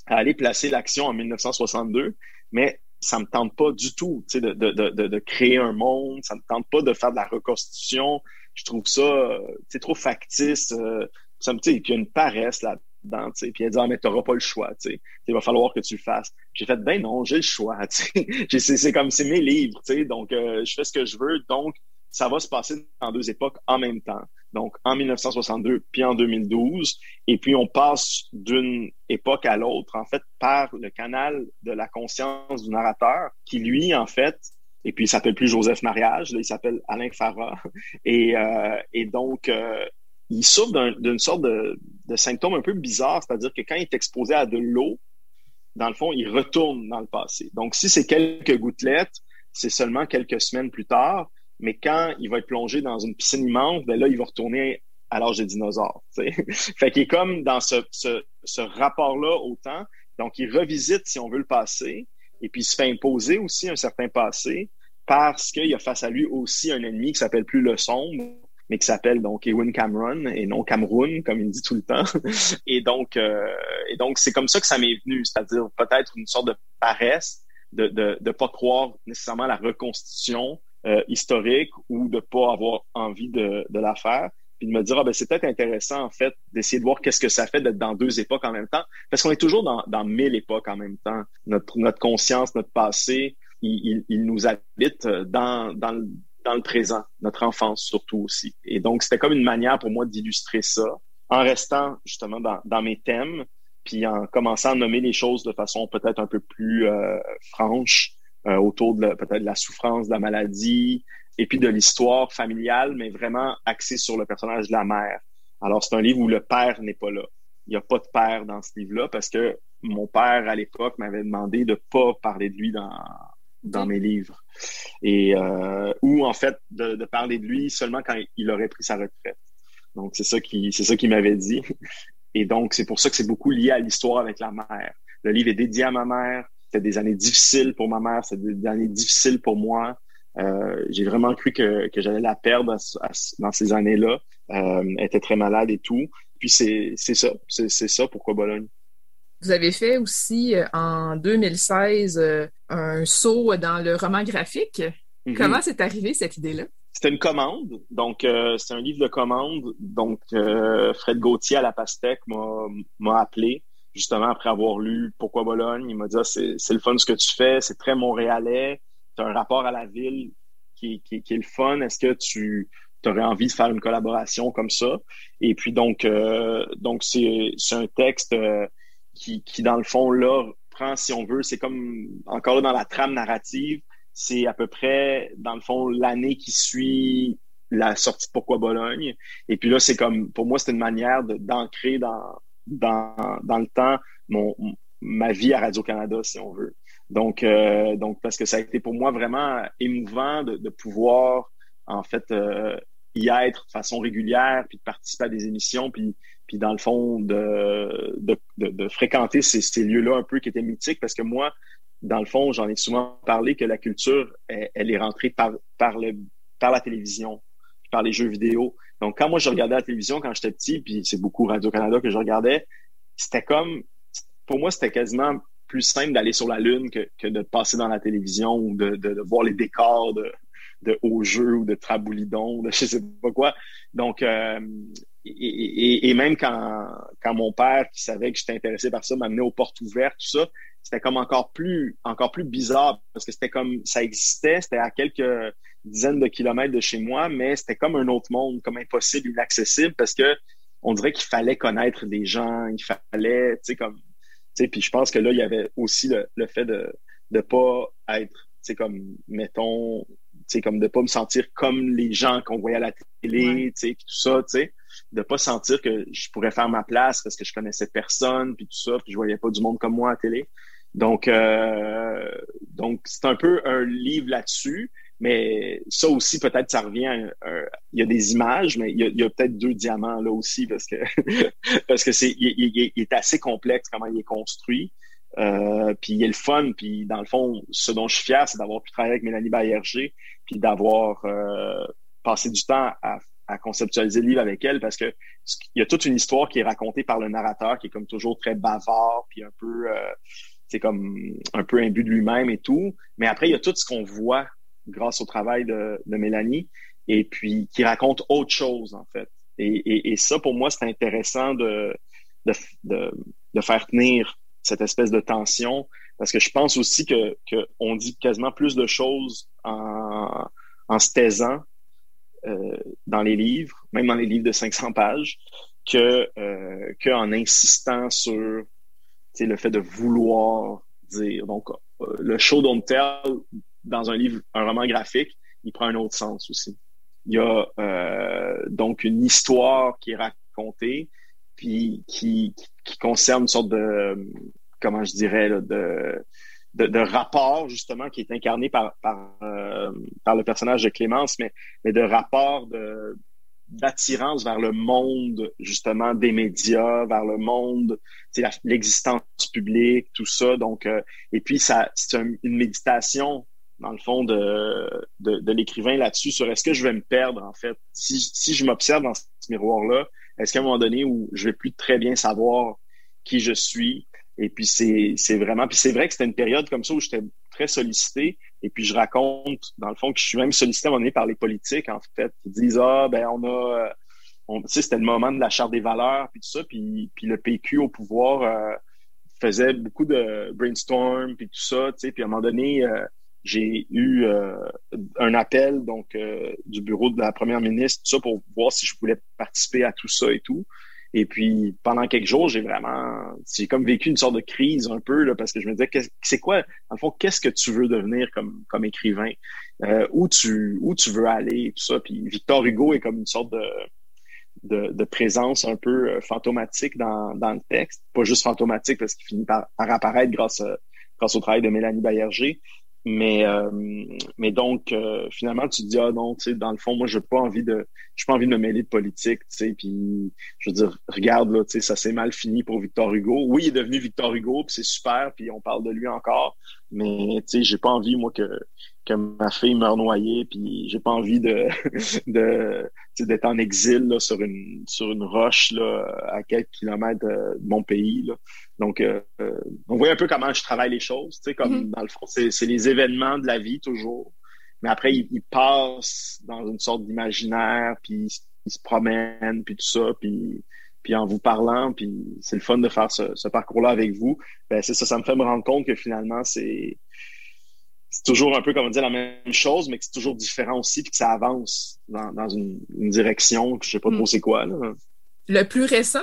à aller placer l'action en 1962, mais ça me tente pas du tout, tu sais, de, de, de, de, créer un monde, ça me tente pas de faire de la reconstitution. Je trouve ça, c'est trop factice. Euh, ça me, tu sais, qu'il y a une paresse là dedans, tu sais. Puis elle dit, ah, mais t'auras pas le choix, tu. Il va falloir que tu le fasses. J'ai fait, ben non, j'ai le choix, <laughs> c'est comme, c'est mes livres. Donc, euh, je fais ce que je veux. Donc, ça va se passer dans deux époques en même temps. Donc, en 1962 puis en 2012. Et puis, on passe d'une époque à l'autre, en fait, par le canal de la conscience du narrateur, qui, lui, en fait, et puis il s'appelle plus Joseph Mariage, là, il s'appelle Alain Farah. <laughs> Et, euh, et donc, euh, il souffre d'une sorte de, de symptôme un peu bizarre, c'est-à-dire que quand il est exposé à de l'eau, dans le fond, il retourne dans le passé. Donc, si c'est quelques gouttelettes, c'est seulement quelques semaines plus tard, mais quand il va être plongé dans une piscine immense, ben là, il va retourner à l'âge des dinosaures. <laughs> fait qu'il est comme dans ce, ce, ce rapport-là au temps. Donc, il revisite, si on veut, le passé, et puis il se fait imposer aussi un certain passé parce qu'il a face à lui aussi un ennemi qui s'appelle plus le sombre, mais qui s'appelle donc Ewan Cameron et non Cameroun, comme il dit tout le temps. <laughs> et donc, euh, et donc c'est comme ça que ça m'est venu, c'est-à-dire peut-être une sorte de paresse de de, de pas croire nécessairement à la reconstitution euh, historique ou de pas avoir envie de, de la faire puis de me dire ah ben c'est peut-être intéressant en fait d'essayer de voir qu'est-ce que ça fait d'être dans deux époques en même temps parce qu'on est toujours dans, dans mille époques en même temps notre notre conscience notre passé il, il, il nous habite dans dans le dans le présent, notre enfance surtout aussi. Et donc, c'était comme une manière pour moi d'illustrer ça en restant justement dans, dans, mes thèmes, puis en commençant à nommer les choses de façon peut-être un peu plus euh, franche euh, autour de peut-être de la souffrance, de la maladie, et puis de l'histoire familiale, mais vraiment axée sur le personnage de la mère. Alors, c'est un livre où le père n'est pas là. Il n'y a pas de père dans ce livre-là parce que mon père, à l'époque, m'avait demandé de pas parler de lui dans, dans mes livres. Et euh, ou en fait de, de, parler de lui seulement quand il aurait pris sa retraite. Donc c'est ça qui c'est ça qu'il m'avait dit. <laughs> Et donc c'est pour ça que c'est beaucoup lié à l'histoire avec la mère. Le livre est dédié à ma mère. C'était des années difficiles pour ma mère, c'était des années difficiles pour moi. Euh, j'ai vraiment cru que, que j'allais la perdre dans ces années-là. Euh, elle était très malade et tout. Puis c'est ça, c'est ça pourquoi Bologne. Vous avez fait aussi euh, en 2016 euh, un saut dans le roman graphique. Mm-hmm. Comment c'est arrivé cette idée-là? C'était une commande, donc euh, c'est un livre de commande. Donc Fred Gauthier à la Pastèque m'a appelé justement après avoir lu Pourquoi Bologne. Il m'a dit ah, c'est le fun ce que tu fais, c'est très montréalais, tu as un rapport à la ville qui, qui, qui est le fun. Est-ce que tu aurais envie de faire une collaboration comme ça? Et puis donc donc c'est un texte qui, dans le fond, là, prend, si on veut, c'est comme encore dans la trame narrative, c'est à peu près, dans le fond, l'année qui suit la sortie de Pourquoi Bologne. Et puis là, c'est comme, pour moi, c'est une manière d'ancrer dans, dans, dans le temps mon, ma vie à Radio-Canada, si on veut. Donc, euh, donc parce que ça a été pour moi vraiment émouvant de, de pouvoir en fait euh, y être de façon régulière, puis de participer à des émissions, puis puis dans le fond de de, de, fréquenter ces, ces lieux-là un peu qui étaient mythiques, parce que moi, dans le fond, j'en ai souvent parlé que la culture, elle, elle est rentrée par par le par la télévision, par les jeux vidéo. Donc, quand moi, je regardais la télévision quand j'étais petit, puis c'est beaucoup Radio-Canada que je regardais, c'était comme, pour moi, c'était quasiment plus simple d'aller sur la Lune que, que, de passer dans la télévision ou de, de, voir les décors de, de hauts jeux ou de traboulidon, de je sais pas quoi. Donc, euh, et, et, et, même quand, quand mon père, qui savait que j'étais intéressé par ça, m'amenait aux portes ouvertes, tout ça, c'était comme encore plus, encore plus bizarre parce que c'était comme, ça existait, c'était à quelques dizaines de kilomètres de chez moi, mais c'était comme un autre monde, comme impossible, inaccessible parce que on dirait qu'il fallait connaître des gens, il fallait, tu sais, comme, tu sais, puis je pense que là, il y avait aussi le, le fait de de pas être, tu sais, comme, mettons, tu sais, comme de pas me sentir comme les gens qu'on voyait à la télé, tu sais, tout ça, tu sais, de pas sentir que je pourrais faire ma place parce que je connaissais personne, puis tout ça, puis je voyais pas du monde comme moi à télé. Donc, euh, donc c'est un peu un livre là-dessus. Mais ça aussi, peut-être, ça revient. il y a des images, mais il y a, peut-être deux diamants là aussi parce que <laughs> parce que c'est il, est assez complexe comment il est construit. Euh, puis il est le fun. Puis dans le fond, ce dont je suis fier, c'est d'avoir pu travailler avec Mélanie Bayerger, puis d'avoir euh, passé du temps à, à, conceptualiser le livre avec elle parce que il y a toute une histoire qui est racontée par le narrateur, qui est comme toujours très bavard, puis un peu euh, c'est comme un peu imbu de lui-même et tout. Mais après, il y a tout ce qu'on voit grâce au travail de, Mélanie, et puis qui raconte autre chose, en fait. Et, ça, pour moi, c'est intéressant de, de, de, faire tenir cette espèce de tension, parce que je pense aussi que, que dit quasiment plus de choses en, en se taisant euh, dans les livres, même dans les livres de 500 pages, que euh, qu'en insistant sur le fait de vouloir dire. Donc, euh, le show don't tell, dans un livre, un roman graphique, il prend un autre sens aussi. Il y a euh, donc une histoire qui est racontée, puis qui, qui concerne une sorte de, comment je dirais, là, de, de, de, rapport justement qui est incarné par par, euh, par le personnage de Clémence, mais, mais de rapport de d'attirance vers le monde justement des médias, vers le monde, l'existence publique, tout ça. Donc, euh, et puis ça, c'est une méditation dans le fond, de, de, de l'écrivain là-dessus sur est-ce que je vais me perdre, en fait? Si, si je m'observe dans ce miroir-là, est-ce qu'à un moment donné où je vais plus très bien savoir qui je suis? Et puis, c'est, vraiment... Puis c'est vrai que c'était une période comme ça où j'étais très sollicité. Et puis, je raconte, dans le fond, que je suis même sollicité à un moment donné par les politiques, en fait, qui disent, ah, ben, on a... On, tu sais, c'était le moment de la charte des valeurs, puis tout ça. Puis, puis le PQ au pouvoir euh, faisait beaucoup de brainstorm, puis tout ça, tu sais. Puis à un moment donné... Euh, j'ai eu euh, un appel donc euh, du bureau de la première ministre, tout ça pour voir si je voulais participer à tout ça et tout. Et puis pendant quelques jours, j'ai vraiment, j'ai comme vécu une sorte de crise un peu là, parce que je me disais, c'est quoi, le fond, qu'est-ce que tu veux devenir comme comme écrivain, euh, où tu où tu veux aller, tout ça. Puis Victor Hugo est comme une sorte de de, de présence un peu euh, fantomatique dans, dans le texte, pas juste fantomatique parce qu'il finit par, par apparaître grâce grâce au travail de Mélanie Bayerger, mais euh, mais donc euh, finalement tu te dis ah non tu sais dans le fond moi j'ai pas envie de j'ai pas envie de me mêler de politique tu sais puis je veux dire regarde là tu sais ça s'est mal fini pour Victor Hugo. Oui il est devenu Victor Hugo puis c'est super puis on parle de lui encore. Mais tu sais j'ai pas envie moi que que ma fille meurt noyée puis j'ai pas envie de <laughs> de d'être en exil là, sur une sur une roche là à quelques kilomètres de, mon pays là donc euh, on voit un peu comment je travaille les choses tu sais comme mm-hmm. dans le fond c'est c'est les événements de la vie toujours mais après ils, passent dans une sorte d'imaginaire puis ils, se promènent puis tout ça puis puis en vous parlant, puis c'est le fun de faire ce, ce parcours-là avec vous. Ben c'est ça, ça me fait me rendre compte que finalement c'est c'est toujours un peu comme on dit la même chose, mais que c'est toujours différent aussi, puis que ça avance dans, dans une, une, direction que je sais pas trop mm. c'est quoi. Là. Le plus récent,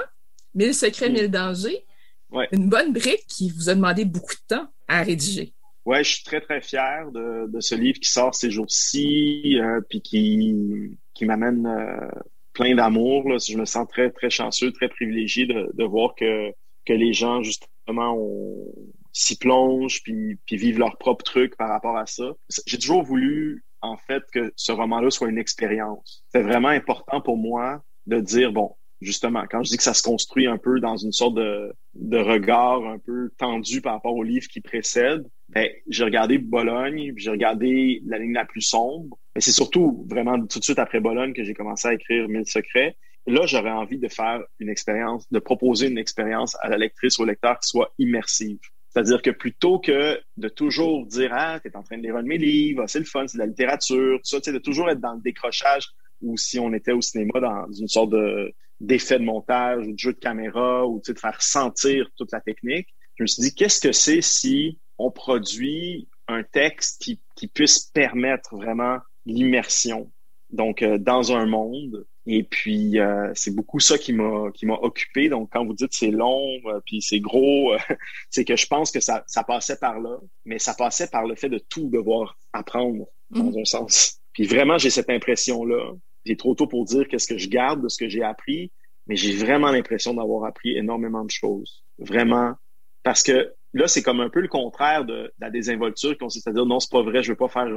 Mille secrets, mm. mille dangers. Ouais. Une bonne brique qui vous a demandé beaucoup de temps à rédiger. Ouais, je suis très très fier de, de ce livre qui sort ces jours-ci, euh, puis qui qui m'amène euh, plein d'amour. Là. Je me sens très très chanceux, très privilégié de, de voir que que les gens justement ont s'y plongent puis, vivent leur propre truc par rapport à ça. J'ai toujours voulu, en fait, que ce roman-là soit une expérience. C'est vraiment important pour moi de dire, bon, justement, quand je dis que ça se construit un peu dans une sorte de, de regard un peu tendu par rapport au livre qui précède, ben, j'ai regardé Bologne, j'ai regardé La ligne la plus sombre. Mais c'est surtout vraiment tout de suite après Bologne que j'ai commencé à écrire Mille secrets. là, j'aurais envie de faire une expérience, de proposer une expérience à la lectrice ou au lecteur qui soit immersive. C'est-à-dire que plutôt que de toujours dire Ah, t'es en train de lire mes livres, c'est le fun, c'est de la littérature, tout ça, tu sais, de toujours être dans le décrochage ou si on était au cinéma dans une sorte de d'effet de montage ou de jeu de caméra ou de faire sentir toute la technique. Je me suis dit, qu'est-ce que c'est si on produit un texte qui, qui puisse permettre vraiment l'immersion, donc euh, dans un monde. Et puis euh, c'est beaucoup ça qui m'a qui m'a occupé. Donc quand vous dites c'est long, euh, puis c'est gros, <laughs> c'est que je pense que ça, ça passait par là, mais ça passait par le fait de tout devoir apprendre dans mhm. un sens. Puis vraiment j'ai cette impression là j'ai trop tôt pour dire qu'est-ce que je garde de ce que j'ai appris, mais j'ai vraiment l'impression d'avoir appris énormément de choses. Vraiment. Parce que là, c'est comme un peu le contraire de, la désinvolture, consiste à dire non, c'est pas vrai, je veux pas faire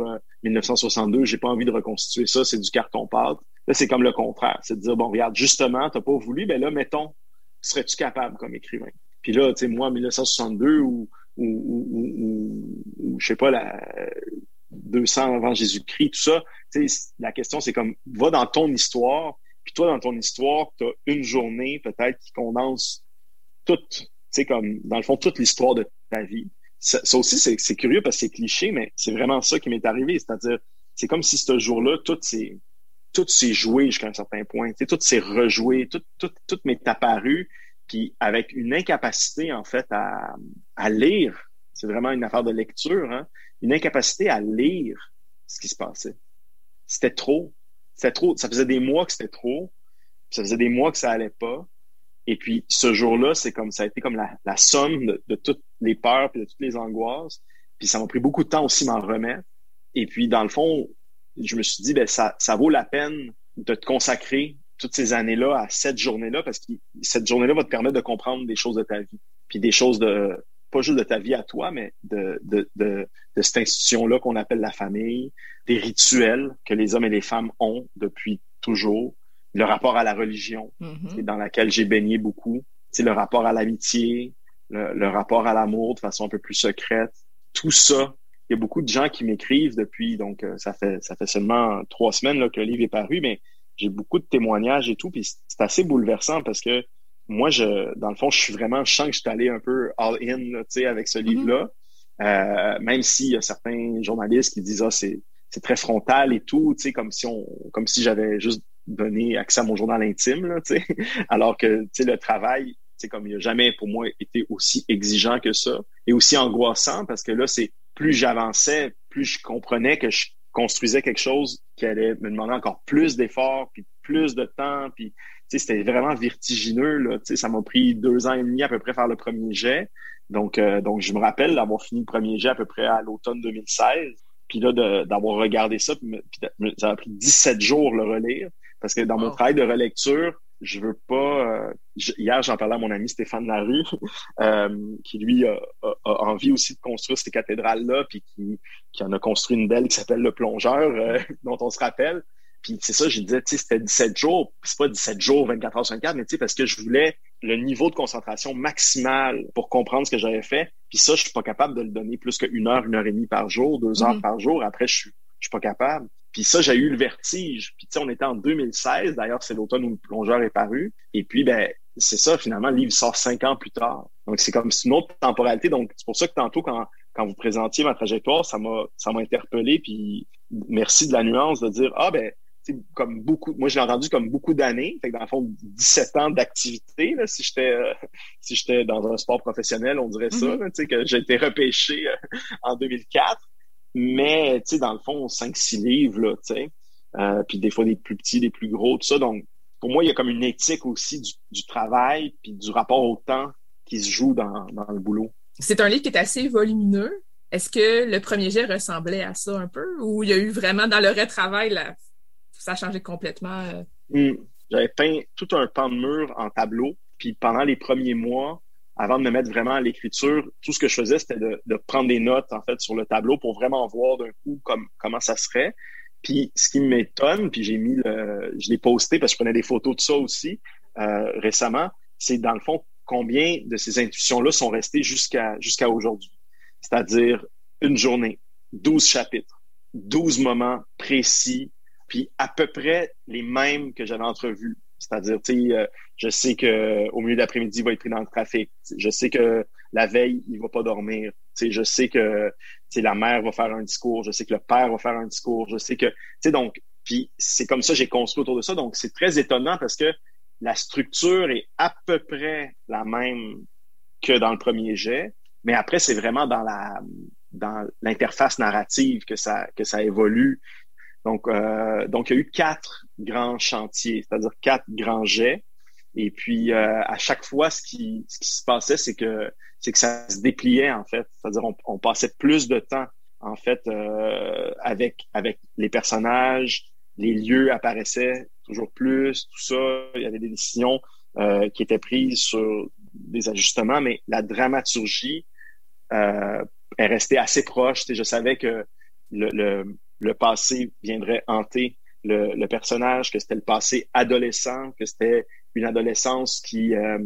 1962, euh, j'ai pas envie de reconstituer ça, c'est du carton-pâte. Là, c'est comme le contraire. C'est de dire, bon, regarde, justement, t'as pas voulu, ben là, mettons, serais-tu capable comme écrivain? Puis là, tu sais, moi, 1962 ou, ou, ou, je sais pas, la 200 avant Jésus-Christ, tout ça, la question, c'est comme, va dans ton histoire, puis toi, dans ton histoire, tu as une journée peut-être qui condense toute, sais, comme, dans le fond, toute l'histoire de ta vie. Ça, aussi, c'est curieux parce que c'est cliché, mais c'est vraiment ça qui m'est arrivé. C'est-à-dire, c'est comme si ce jour-là, tout s'est, tout s'est joué jusqu'à un certain point. Tu sais, tout s'est rejoué, tout, tout, tout m'est apparu, puis avec une incapacité, en fait, à, à lire. C'est vraiment une affaire de lecture, hein? Une incapacité à lire ce qui se passait c'était trop. C'était trop. Ça faisait des mois que c'était trop. Ça faisait des mois que ça allait pas. Et puis ce jour-là, c'est comme ça a été comme la, somme de, toutes les peurs et de toutes les angoisses. Puis ça m'a pris beaucoup de temps aussi m'en remettre. Et puis dans le fond, je me suis dit ben ça, ça vaut la peine de te consacrer toutes ces années-là à cette journée-là parce que cette journée-là va te permettre de comprendre des choses de ta vie, puis des choses de pas juste de ta vie à toi, mais de, de, de, de cette institution-là qu'on appelle la famille, des rituels que les hommes et les femmes ont depuis toujours, le rapport à la religion, mm-hmm. dans laquelle j'ai baigné beaucoup, le rapport à l'amitié, le, rapport à l'amour de façon un peu plus secrète, tout ça. Il y a beaucoup de gens qui m'écrivent depuis, donc euh, ça fait ça fait seulement trois semaines là, que le livre est paru, mais j'ai beaucoup de témoignages et tout, puis c'est assez bouleversant parce que moi, je, dans le fond, je suis vraiment, je sens que je suis allé un peu all-in, tu sais, avec ce mm-hmm. livre-là. Euh, même s'il y a certains journalistes qui disent, ah, c'est, c'est très frontal et tout, tu sais, comme si on, comme si j'avais juste donné accès à mon journal intime, là. <laughs> Alors que, le travail, c'est comme il n'y a jamais pour moi été aussi exigeant que ça et aussi angoissant parce que là, c'est plus j'avançais, plus je comprenais que je construisais quelque chose qui allait me demander encore plus d'efforts, puis plus de temps, puis c'était vraiment vertigineux. Là, ça m'a pris deux ans et demi à peu près faire le premier jet. Donc, euh, donc je me rappelle d'avoir fini le premier jet à peu près à l'automne 2016. Puis là, d'avoir regardé ça, puis, ça a pris 17 jours le relire. Parce que dans mon travail de relecture, je veux pas. Euh, hier, j'en parlais à mon ami Stéphane Larue, <laughs> euh, qui lui a, envie aussi de construire ces cathédrales-là, puis qui, qui en a construit une belle qui s'appelle le plongeur, <laughs> dont on se rappelle. Puis c'est ça, je disais, tu sais, c'était 17 jours. C'est pas 17 jours, 24 heures sur 24, mais tu sais, parce que je voulais le niveau de concentration maximal pour comprendre ce que j'avais fait. Puis ça, je suis pas capable de le donner plus qu'une heure, une heure et demie par jour, deux heures mm-hmm. par jour. Après, je suis, je suis pas capable. Puis ça, j'ai eu le vertige. Puis tu sais, on était en 2016. D'ailleurs, c'est l'automne où le plongeur est paru. Et puis, ben, c'est ça, finalement, le livre sort cinq ans plus tard. Donc, c'est comme une autre temporalité. Donc, c'est pour ça que tantôt, quand, quand vous présentiez ma trajectoire, ça m'a, ça m'a interpellé. Puis, merci de la nuance de dire, ah, ben, comme beaucoup, moi, je l'ai entendu comme beaucoup d'années. Fait que dans le fond, 17 ans d'activité, si j'étais, euh, si j'étais dans un sport professionnel, on dirait ça, mm-hmm. tu sais, que j'ai été repêché euh, en 2004. Mais, tu sais, dans le fond, 5-6 livres, là, tu sais. Euh, puis des fois, des plus petits, des plus gros, tout ça. Donc, pour moi, il y a comme une éthique aussi du, du travail puis du rapport au temps qui se joue dans, dans le boulot. C'est un livre qui est assez volumineux. Est-ce que le premier jet ressemblait à ça un peu? Ou il y a eu vraiment dans le retravail la ça a changé complètement. Euh? Hmm. J'avais peint tout un pan de mur en tableau. Puis pendant les premiers mois, avant de me mettre vraiment à l'écriture, tout ce que je faisais, c'était de, de, prendre des notes, en fait, sur le tableau pour vraiment voir d'un coup comme, comment ça serait. Puis, ce qui m'étonne, puis j'ai mis le, je l'ai posté parce que je prenais des photos de ça aussi, euh, récemment, c'est dans le fond, combien de ces intuitions-là sont restées jusqu'à, jusqu'à aujourd'hui. C'est-à-dire une journée, 12 chapitres, 12 moments précis, puis à peu près les mêmes que j'avais entrevus. C'est-à-dire, tu sais, euh, je sais que au milieu d'après-midi, il va être pris dans le trafic. Je sais que la veille, il va pas dormir. Tu sais, je sais que la mère va faire un discours. Je sais que le père va faire un discours. Je sais que, tu sais, donc, puis c'est comme ça j'ai construit autour de ça. Donc, c'est très étonnant parce que la structure est à peu près la même que dans le premier jet, mais après, c'est vraiment dans la dans l'interface narrative que ça que ça évolue. Donc, euh, donc il y a eu quatre grands chantiers, c'est-à-dire quatre grands jets. Et puis euh, à chaque fois, ce qui, ce qui se passait, c'est que c'est que ça se dépliait en fait. C'est-à-dire on, on, passait plus de temps en fait euh, avec avec les personnages, les lieux apparaissaient toujours plus, tout ça. Il y avait des décisions euh, qui étaient prises sur des ajustements, mais la dramaturgie euh, est restée assez proche. je savais que le, le, le passé viendrait hanter le, le personnage, que c'était le passé adolescent, que c'était une adolescence qui, euh,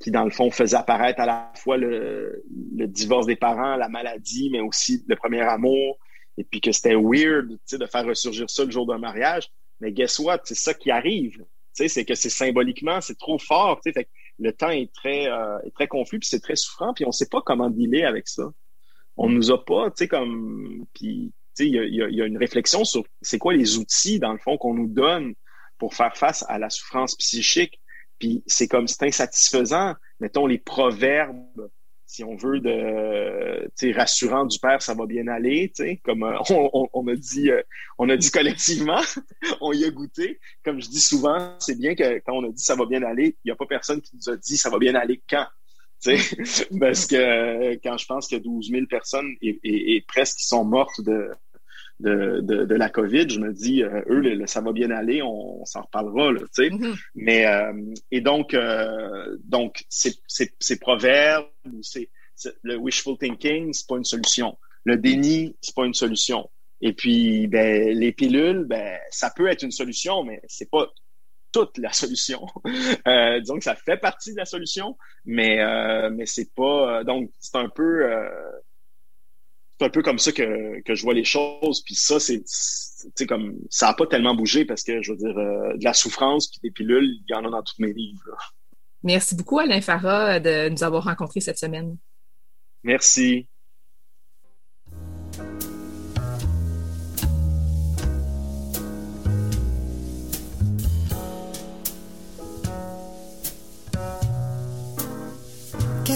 qui dans le fond faisait apparaître à la fois le, le, divorce des parents, la maladie, mais aussi le premier amour, et puis que c'était weird de faire ressurgir ça le jour d'un mariage. Mais guess what, c'est ça qui arrive. C'est que c'est symboliquement, c'est trop fort. Fait le temps est très, euh, est très confus, puis c'est très souffrant, puis on sait pas comment dealer avec ça. On nous a pas, tu sais, comme... Puis, il y a, y a, une réflexion sur c'est quoi les outils, dans le fond, qu'on nous donne pour faire face à la souffrance psychique. Puis c'est comme c'est insatisfaisant. Mettons les proverbes, si on veut, de rassurant du père, ça va bien aller, comme euh, <laughs> on, on, a dit, euh, on a dit collectivement, <laughs> on y a goûté. Comme je dis souvent, c'est bien que quand on a dit ça va bien aller, il n'y a pas personne qui nous a dit ça va bien aller quand. <laughs> Parce que quand je pense que 12 000 personnes et, et presque qui sont mortes de, de, de, la COVID, je me dis, euh, eux, ça va bien aller, on, s'en reparlera, là, tu sais. Mm-hmm. Mais, euh, et donc, euh, donc ces, ces, proverbes, c'est, le wishful thinking, c'est pas une solution. Le déni, c'est pas une solution. Et puis, ben, les pilules, ben, ça peut être une solution, mais c'est pas toute la <laughs> solution. euh, disons que ça fait partie de la solution, mais euh, mais c'est pas donc c'est un peu euh, c'est un peu comme ça que, que je vois les choses. Puis ça, c'est comme ça n'a pas tellement bougé parce que je veux dire, euh, de la souffrance puis des pilules, il y en a dans tous mes livres. Merci beaucoup, Alain Farah, de nous avoir rencontrés cette semaine. Merci.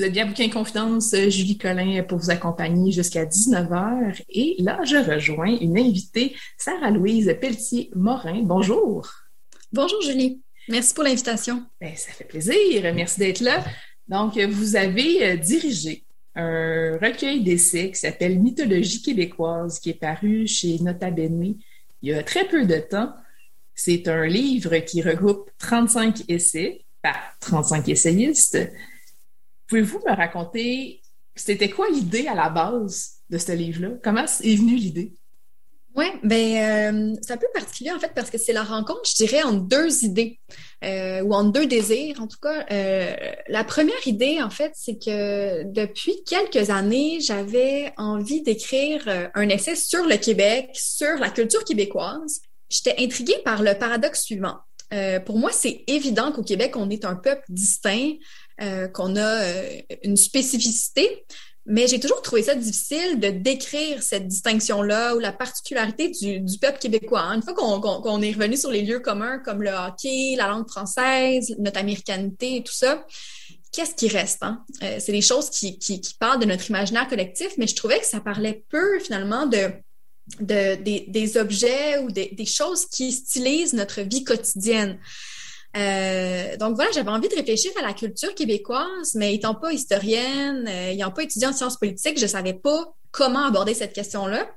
Vous êtes bien Bouquin Confidence, euh, Julie Collin pour vous accompagner jusqu'à 19h. Et là, je rejoins une invitée, Sarah-Louise Pelletier-Morin. Bonjour. Bonjour Julie. Merci pour l'invitation. Ben, ça fait plaisir. Merci d'être là. Donc, vous avez euh, dirigé un recueil d'essais qui s'appelle Mythologie québécoise, qui est paru chez Nota Bene il y a très peu de temps. C'est un livre qui regroupe 35 essais par 35 essayistes Pouvez-vous me raconter, c'était quoi l'idée à la base de ce livre-là? Comment est venue l'idée? Oui, ben euh, c'est un peu particulier en fait parce que c'est la rencontre, je dirais, entre deux idées euh, ou entre deux désirs. En tout cas, euh, la première idée en fait, c'est que depuis quelques années, j'avais envie d'écrire un essai sur le Québec, sur la culture québécoise. J'étais intriguée par le paradoxe suivant. pour moi, c'est évident qu'au Québec, on est un peuple distinct, euh, qu'on a euh, une spécificité, mais j'ai toujours trouvé ça difficile de décrire cette distinction-là ou la particularité du, peuple québécois. Une fois qu'on est revenu sur les lieux communs comme le hockey, la langue française, notre américanité et tout ça, qu'est-ce qui reste? Hein? Euh, c'est des choses qui, parlent de notre imaginaire collectif, mais je trouvais que ça parlait peu finalement de, de des, objets ou des, choses qui stylisent notre vie quotidienne. Euh, donc voilà, j'avais envie de réfléchir à la culture québécoise, mais étant pas historienne, euh, ayant pas étudié en sciences politiques, je savais pas comment aborder cette question-là.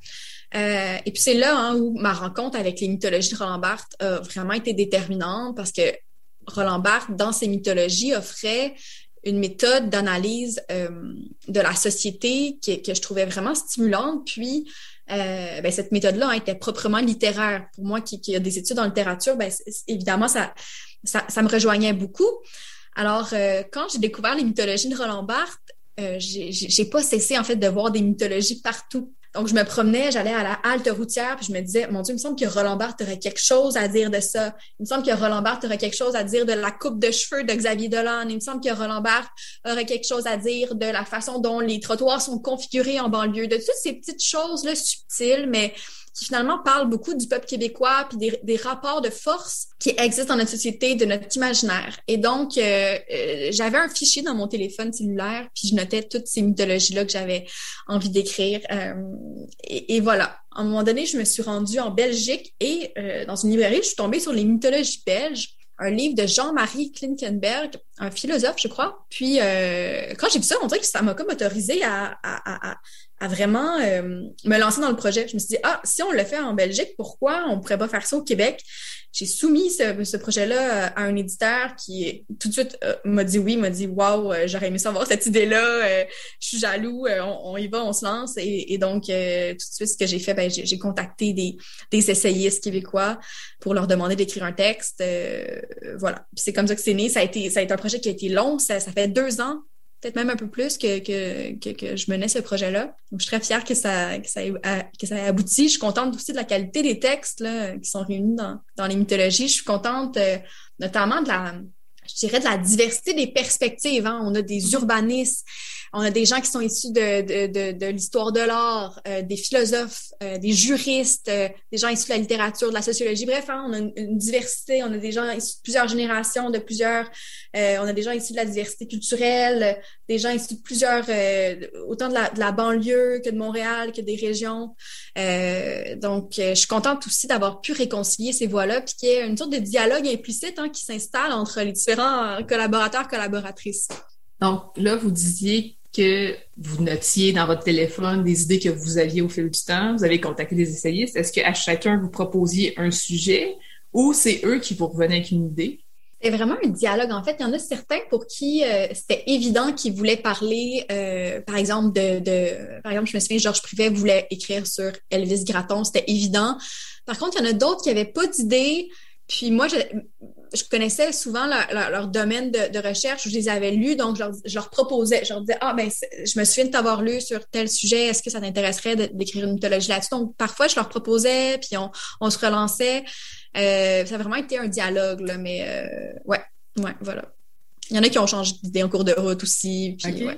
Euh, et puis c'est là hein, où ma rencontre avec les mythologies de Roland Barthes a vraiment été déterminante parce que Roland Barthes, dans ses mythologies, offrait une méthode d'analyse euh, de la société qui, que je trouvais vraiment stimulante. Puis, euh, ben, cette méthode-là hein, était proprement littéraire. Pour moi, qui, qui a des études en littérature, ben, évidemment, ça, ça, ça, me rejoignait beaucoup. Alors, euh, quand j'ai découvert les mythologies de Roland Barthes, euh, j'ai pas cessé en fait de voir des mythologies partout. Donc, je me promenais, j'allais à la halte routière, puis je me disais, mon Dieu, il me semble que Roland Barthes aurait quelque chose à dire de ça. Il me semble que Roland Barthes aurait quelque chose à dire de la coupe de cheveux de Xavier Dolan. Il me semble que Roland Barthes aurait quelque chose à dire de la façon dont les trottoirs sont configurés en banlieue, de toutes ces petites choses-là subtiles, mais qui finalement parle beaucoup du peuple québécois puis des, des, rapports de force qui existent dans notre société, de notre imaginaire. Et donc, euh, euh, j'avais un fichier dans mon téléphone cellulaire puis je notais toutes ces mythologies-là que j'avais envie d'écrire. Euh, et, voilà. À un moment donné, je me suis rendue en Belgique et dans une librairie, je suis tombée sur les mythologies belges un livre de Jean-Marie Klinkenberg, un philosophe, je crois. Puis, euh, quand j'ai vu ça, on dirait que ça m'a comme autorisé à, à, à, à vraiment euh, me lancer dans le projet. Je me suis dit, ah, si on le fait en Belgique, pourquoi on pourrait pas faire ça au Québec? J'ai soumis ce, ce projet-là euh, à un éditeur qui tout de suite euh, m'a dit oui, m'a dit waouh, j'aurais aimé savoir cette idée-là, je suis jaloux, on, y va, on se lance. Et, et donc, tout de suite, ce que j'ai fait, ben, j'ai contacté des, des essayistes québécois pour leur demander d'écrire un texte. voilà. c'est comme ça que c'est né. Ça a été, ça a été un projet qui a été long. Ça, ça fait deux ans peut-être même un peu plus que, que, que, je menais ce projet-là. Donc, je suis très fière que ça, que ça, ait, que ça ait abouti. Je suis contente aussi de la qualité des textes là, qui sont réunis dans, dans les mythologies. Je suis contente euh, notamment de la, je dirais, de la diversité des perspectives. Hein. On a des urbanistes, on a des gens qui sont issus de, de, de, de l'histoire de l'art, euh, des philosophes, euh, des juristes, euh, des gens issus de la littérature, de la sociologie. Bref, hein, on a une, diversité, on a des gens issus de plusieurs générations, de plusieurs, on a des gens issus de la diversité culturelle, des gens issus de plusieurs, autant de la, de la, banlieue que de Montréal, que des régions. donc, je suis contente aussi d'avoir pu réconcilier ces voix-là, puis qu'il y ait une sorte de dialogue implicite hein, qui s'installe entre les différents collaborateurs, collaboratrices. Donc là, vous disiez que vous notiez dans votre téléphone des idées que vous aviez au fil du temps, vous avez contacté des essayistes. Est-ce qu'à chacun, vous proposiez un sujet ou c'est eux qui vous revenaient avec une idée? C'est vraiment un dialogue. En fait, il y en a certains pour qui euh, c'était évident qu'ils voulaient parler, euh, par exemple, de, Par exemple, je me souviens, Georges Privet voulait écrire sur Elvis Gratton. C'était évident. Par contre, il y en a d'autres qui n'avaient pas d'idée. Puis moi, je, je connaissais souvent leur, domaine de, recherche, je les avais lus, donc je leur, proposais, je leur disais, ah ben, je me souviens de t'avoir lu sur tel sujet, est-ce que ça t'intéresserait d'écrire une mythologie là-dessus? Donc parfois, je leur proposais, puis on, on se relançait. Euh, ça a vraiment été un dialogue, là, mais euh, ouais, ouais, voilà. Il y en a qui ont changé d'idée en cours de route aussi, puis ouais.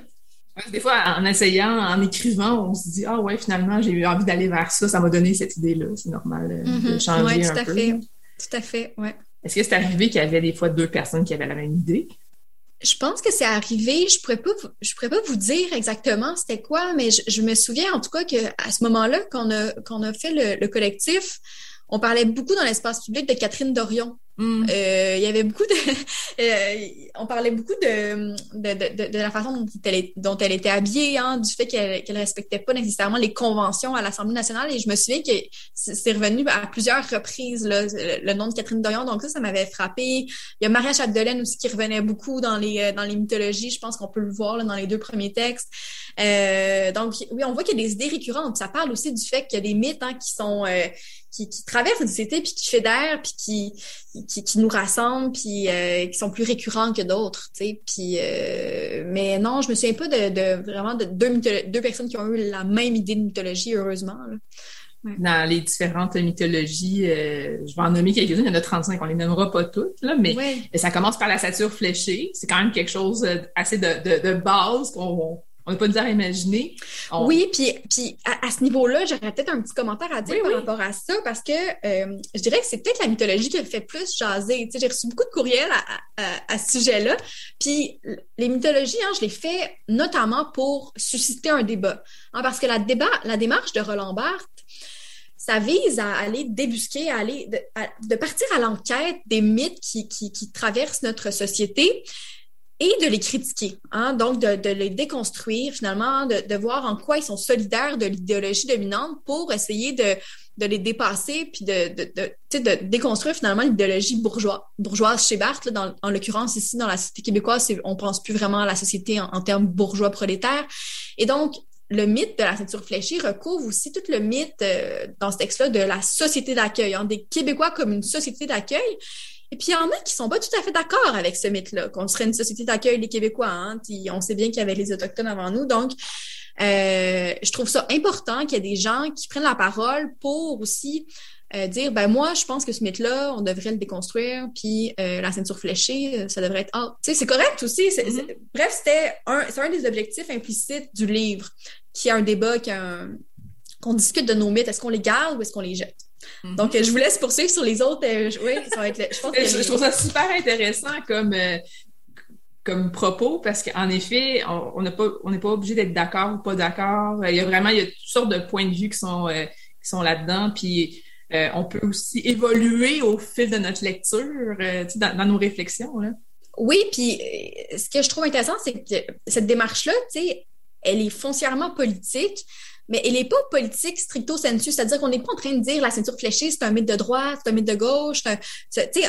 Des fois, en essayant, en écrivant, on se dit Ah ouais, finalement, j'ai eu envie d'aller vers ça, ça m'a donné cette idée-là. C'est normal euh, de mm-hmm. changer ouais, tout à Fait. Tout à fait, ouais. Est-ce que c'est arrivé qu'il y avait des fois deux personnes qui avaient la même idée? Je pense que c'est arrivé. Je pourrais pas, je pourrais pas vous dire exactement c'était quoi, mais je, me souviens en tout cas qu'à ce moment-là, qu'on a, qu'on a fait le collectif, on parlait beaucoup dans l'espace public de Catherine Dorion. Mm. Euh, il y avait beaucoup de, <laughs> euh, on parlait beaucoup de de, de, de, la façon dont elle, dont elle était habillée, hein, du fait qu'elle qu'elle respectait pas nécessairement les conventions à l'Assemblée nationale. Et je me souviens que c'est revenu à plusieurs reprises là, le, nom de Catherine Dorion. Donc ça, ça m'avait frappé. Il y a Maria Chapdelaine aussi qui revenait beaucoup dans les euh, dans les mythologies. Je pense qu'on peut le voir là, dans les deux premiers textes. Euh, donc oui, on voit qu'il y a des idées récurrentes. Ça parle aussi du fait qu'il y a des mythes hein, qui sont euh, qui, qui traversent la société puis qui fédèrent puis qui qui, qui nous rassemblent puis euh, qui sont plus récurrents que d'autres. Puis euh, mais non, je me souviens pas de, de vraiment de deux, deux personnes qui ont eu la même idée de mythologie, heureusement. Dans les différentes mythologies, euh, je vais en nommer quelques-unes, il y en a 35, on les nommera pas toutes, là, mais ça commence par la sature fléchée. C'est quand même quelque chose assez de, de, de base qu'on on n'a pas dire à imaginer. Oui, puis, puis à, ce niveau-là, j'aurais peut-être un petit commentaire à dire par rapport à ça, parce que euh, je dirais que c'est peut-être la mythologie qui a fait plus jaser. Tu sais, j'ai reçu beaucoup de courriels à, ce sujet-là. Puis les mythologies, hein, je les fais notamment pour susciter un débat. Hein, parce que la, débat, la démarche de Roland Barthes, ça vise à aller débusquer, à aller de, partir à l'enquête des mythes qui, qui, qui, traversent notre société et de les critiquer. Hein? Donc, de, de, les déconstruire finalement, de, de, voir en quoi ils sont solidaires de l'idéologie dominante pour essayer de, de les dépasser puis de, de, déconstruire finalement l'idéologie bourgeoise, bourgeoise chez Barthes. Là, dans, en l'occurrence, ici, dans la société québécoise, on pense plus vraiment à la société en, en termes bourgeois prolétaires. Et donc, le mythe de la ceinture fléchée recouvre aussi tout le mythe euh, dans ce texte-là de la société d'accueil, hein, des Québécois comme une société d'accueil. Et puis, il y en a qui sont pas tout à fait d'accord avec ce mythe-là, qu'on serait une société d'accueil des Québécois. Hein, puis on sait bien qu'il y avait les Autochtones avant nous. Donc, euh, je trouve ça important qu'il y ait des gens qui prennent la parole pour aussi euh, dire ben moi je pense que ce mythe là on devrait le déconstruire puis euh, la ceinture fléchée ça devrait être ah tu sais c'est correct aussi mm-hmm. bref c'était un c'est un des objectifs implicites du livre qui a un débat qu'on discute de nos mythes est-ce qu'on les garde ou est-ce qu'on les jette? Mm-hmm. donc je vous laisse poursuivre sur les autres oui ça va être je, pense que <laughs> je, trouve ça super intéressant comme comme propos parce qu'en effet, on n'est pas on pas obligé d'être d'accord ou pas d'accord. Il y a vraiment il y a toutes sortes de points de vue qui sont qui sont là-dedans. Puis euh, on peut aussi évoluer au fil de notre lecture, euh, dans, dans, nos réflexions. Là. Oui, puis euh, ce que je trouve intéressant, c'est que cette démarche-là, elle est foncièrement politique, mais elle n'est pas politique stricto sensu, c'est-à-dire qu'on n'est pas en train de dire la ceinture fléchée, c'est un mythe de droite, c'est un mythe de gauche.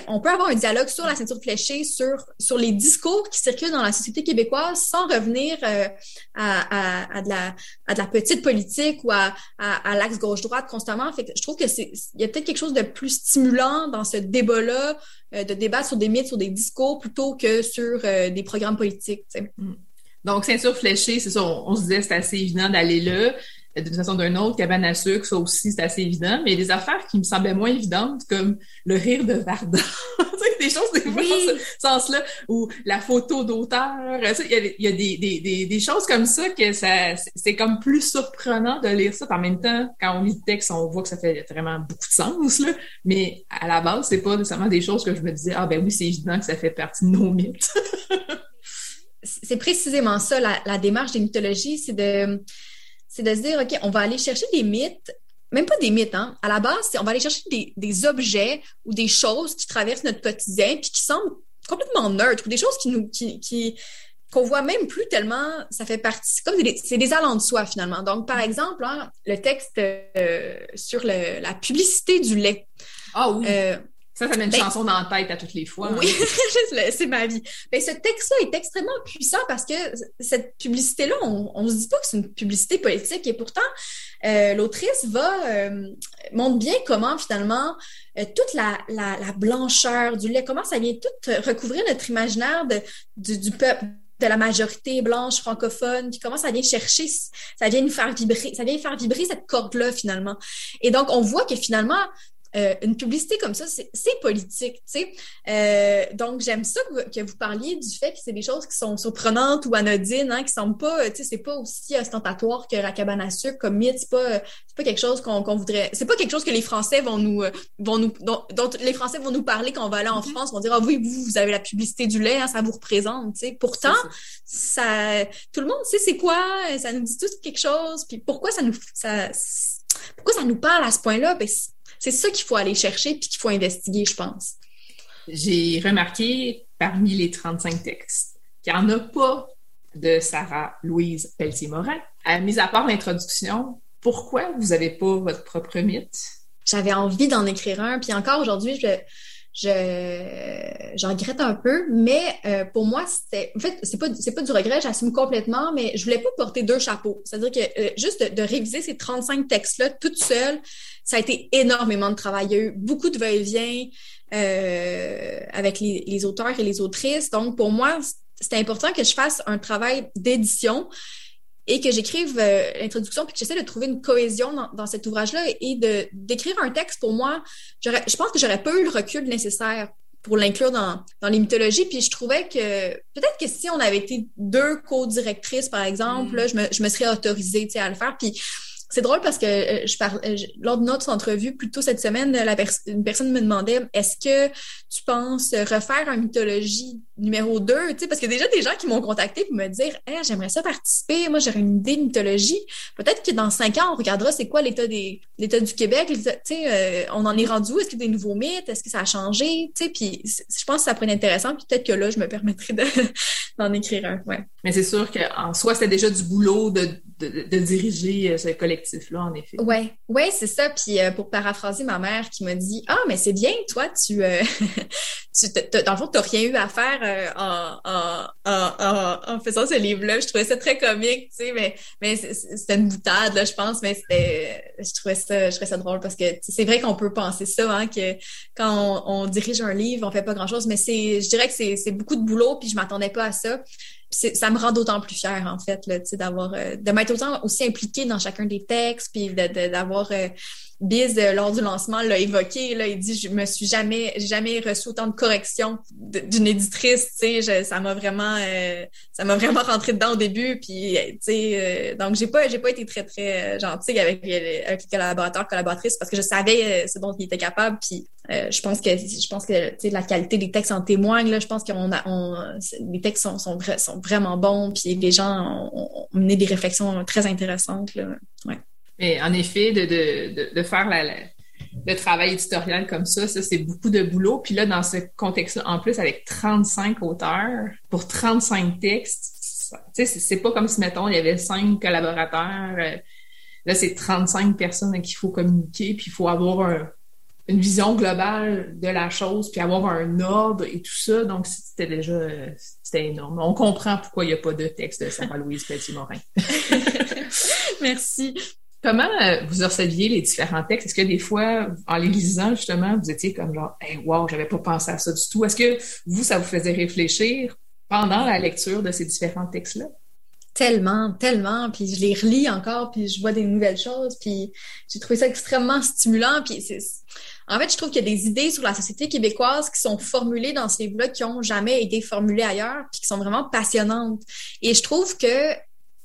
on peut avoir un dialogue sur la ceinture fléchée, sur, sur les discours qui circulent dans la société québécoise sans revenir euh, à, de la, à de la petite politique ou à, à, l'axe gauche-droite constamment. Fait que je trouve que il y a peut-être quelque chose de plus stimulant dans ce débat-là, euh, de débattre sur des mythes, sur des discours, plutôt que sur euh, des programmes politiques. Mm. Donc, ceinture fléchée, c'est ça, on, on se disait c'est assez évident d'aller là d'une façon ou d'une autre, cabane à sucre, ça aussi, c'est assez évident. Mais il y a des affaires qui me semblaient moins évidentes, comme le rire de Varda. <laughs> des choses des fois dans ce sens-là, ou la photo d'auteur. Il y a, il y a des, des, des, choses comme ça que ça c'est comme plus surprenant de lire ça. En même temps, quand on lit le texte, on voit que ça fait vraiment beaucoup de sens. Là. Mais à la base, c'est pas nécessairement des choses que je me disais, ah ben oui, c'est évident que ça fait partie de nos mythes. c'est précisément ça, la, la démarche des mythologies, c'est de c'est de se dire, OK, on va aller chercher des mythes, même pas des mythes, hein. À la base, on va aller chercher des, objets ou des choses qui traversent notre quotidien puis qui semblent complètement neutres ou des choses qui nous, qui, qu'on voit même plus tellement, ça fait partie, comme c'est des allants de soi finalement. Donc, par exemple, hein, le texte euh, sur la publicité du lait. Ah oui. Euh, ça, ça met une ben, chanson dans la tête à toutes les fois. Oui, hein. <laughs> c'est ma vie. Mais ben, ce texte-là est extrêmement puissant parce que cette publicité-là, on ne se dit pas que c'est une publicité politique et pourtant, euh, l'autrice va euh, montre bien comment finalement euh, toute la, la, la, blancheur du lait, comment ça vient tout recouvrir notre imaginaire de, du, du peuple de la majorité blanche francophone, puis comment ça vient chercher, ça vient nous faire vibrer, ça vient faire vibrer cette corde-là finalement. Et donc, on voit que finalement, euh, une publicité comme ça, c'est politique, tu sais. Euh, donc, j'aime ça que, vous parliez du fait que c'est des choses qui sont surprenantes ou anodines, hein, qui semblent pas, tu sais, c'est pas aussi ostentatoire que la cabane à sucre comme mythe. C'est pas, pas quelque chose qu'on voudrait. C'est pas quelque chose que les Français vont nous, euh, vont nous, dont, les Français vont nous parler quand on va aller en mm-hmm. France, vont dire ah oui, vous, vous avez la publicité du lait, hein, ça vous représente, tu sais. Pourtant, ça, tout le monde sait c'est quoi, ça nous dit tout quelque chose. Puis pourquoi ça nous, ça, pourquoi ça nous parle à ce point-là? Ben, c'est ça qu'il faut aller chercher puis qu'il faut investiguer, je pense. J'ai remarqué parmi les 35 textes qu'il n'y en a pas de Sarah Louise Pelletier-Morin. À mis à part l'introduction, pourquoi vous n'avez pas votre propre mythe? J'avais envie d'en écrire un, puis encore aujourd'hui, je, je regrette un peu, mais euh, pour moi c'était en fait c'est pas c'est pas du regret, j'assume complètement, mais je voulais pas porter deux chapeaux. C'est-à-dire que euh, juste de, réviser ces 35 textes là toute seule, ça a été énormément de travail. Il y a eu beaucoup de va-et-vient euh, avec les, auteurs et les autrices. Donc pour moi c'était important que je fasse un travail d'édition et que j'écrive euh, l'introduction puis que j'essaie de trouver une cohésion dans, dans cet ouvrage-là et de d'écrire un texte pour moi, je pense que j'aurais pas eu le recul nécessaire pour l'inclure dans, dans les mythologies. Puis je trouvais que peut-être que si on avait été deux co-directrices, par exemple, mm. là, je, me, je me serais autorisée à le faire. Puis c'est drôle parce que euh, je parle euh, lors de notre entrevue plus tôt cette semaine, une personne me demandait est-ce que tu penses refaire un mythologie numéro 2 tu sais parce a déjà des gens qui m'ont contacté pour me dire hey, j'aimerais ça participer, moi j'aurais une idée de mythologie. Peut-être que dans cinq ans on regardera c'est quoi l'état des l'état du Québec, euh, on en est rendu où? Est-ce qu'il y a des nouveaux mythes? Est-ce que ça a changé? Puis je pense que ça pourrait être intéressant peut-être que là je me permettrai <laughs> d'en écrire un. Ouais. Mais c'est sûr qu'en soi c'était déjà du boulot de, de, de diriger ce collectif là en effet. Oui, ouais, c'est ça. Puis euh, pour paraphraser ma mère qui m'a dit Ah, mais c'est bien, toi, tu, euh, <laughs> tu dans tu n'as rien eu à faire euh, en, en, en, faisant ce livre-là. Je trouvais ça très comique, tu sais, mais, mais c'était une boutade, là, je pense, mais. Je trouvais ça, je trouvais ça drôle parce que c'est vrai qu'on peut penser ça, hein, que quand on, dirige un livre, on fait pas grand-chose, mais c'est, je dirais que c'est beaucoup de boulot, puis je m'attendais pas à ça ça me rend d'autant plus fière, en fait, d'avoir, euh, de m'être autant aussi impliquée dans chacun des textes, puis d'avoir euh, Biz, euh, lors du lancement, l'a évoqué. Là, il dit Je me suis jamais, jamais reçu autant de corrections d'une éditrice. Sais, ça m'a vraiment, euh, ça m'a vraiment <laughs> rentré dedans au début. Puis, sais, euh, donc j'ai pas, j'ai pas été très très gentille avec, les collaborateurs, collaboratrices parce que je savais ce dont ils étaient capables. Puis, je pense que, je pense que, la qualité des textes en témoigne. Là, je pense qu'on a, on, les textes sont, sont, sont vraiment bons. Puis les gens ont, ont mené des réflexions très intéressantes. Là. Ouais. Mais en effet, de, faire le travail éditorial comme ça, ça, c'est beaucoup de boulot. Puis là, dans ce contexte-là, en plus, avec 35 auteurs pour 35 textes, tu sais, c'est pas comme si, mettons, il y avait cinq collaborateurs. Euh, là, c'est 35 personnes à qui il faut communiquer, puis il faut avoir une vision globale de la chose, puis avoir un ordre et tout ça. Donc, c'était déjà c'était énorme. On comprend pourquoi il n'y a pas de texte de Sarah-Louise Petit-Morin. <laughs> Merci. Comment euh, vous receviez les différents textes? Est-ce que des fois, en les lisant, justement, vous étiez comme genre, hey, wow, j'avais pas pensé à ça du tout. Est-ce que vous, ça vous faisait réfléchir pendant la lecture de ces différents textes-là? Tellement, tellement. Puis je les relis encore, puis je vois des nouvelles choses, puis j'ai trouvé ça extrêmement stimulant. Puis en fait, je trouve qu'il y a des idées sur la société québécoise qui sont formulées dans ces livres-là qui ont jamais été formulées ailleurs, puis qui sont vraiment passionnantes. Et je trouve que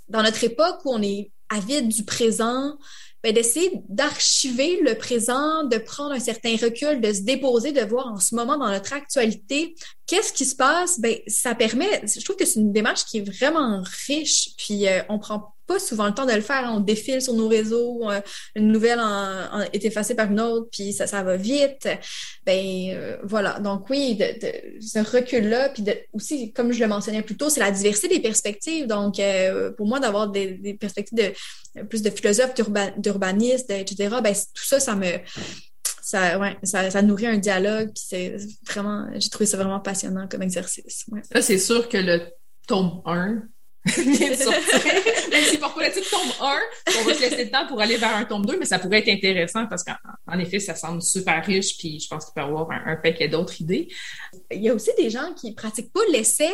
dans notre époque où on est avide du présent, ben d'essayer d'archiver le présent, de prendre un certain recul, de se déposer, de voir en ce moment dans notre actualité qu'est-ce qui se passe? Ben ça permet. Je trouve que c'est une démarche qui est vraiment riche. Puis euh, on prend pas souvent le temps de le faire. On défile sur nos réseaux, euh, une nouvelle est effacée par une autre, puis ça, ça va vite. Ben euh, voilà. Donc oui, ce recul-là, puis aussi, comme je le mentionnais plus tôt, c'est la diversité des perspectives. Donc euh, pour moi, d'avoir des, perspectives de plus de philosophes, d'urbanistes, etc. Ben tout ça, ça me ça, ouais, ça, nourrit un dialogue, puis c'est vraiment, j'ai trouvé ça vraiment passionnant comme exercice. Ouais. C'est sûr que le tome 1 <laughs> vient de sortir. <laughs> Même si parfois le titre tombe 1, on va se laisser le temps pour aller vers un tome 2, mais ça pourrait être intéressant parce qu'en effet, ça semble super riche, puis je pense qu'il peut y avoir un, un paquet d'autres idées. Il y a aussi des gens qui pratiquent pas l'essai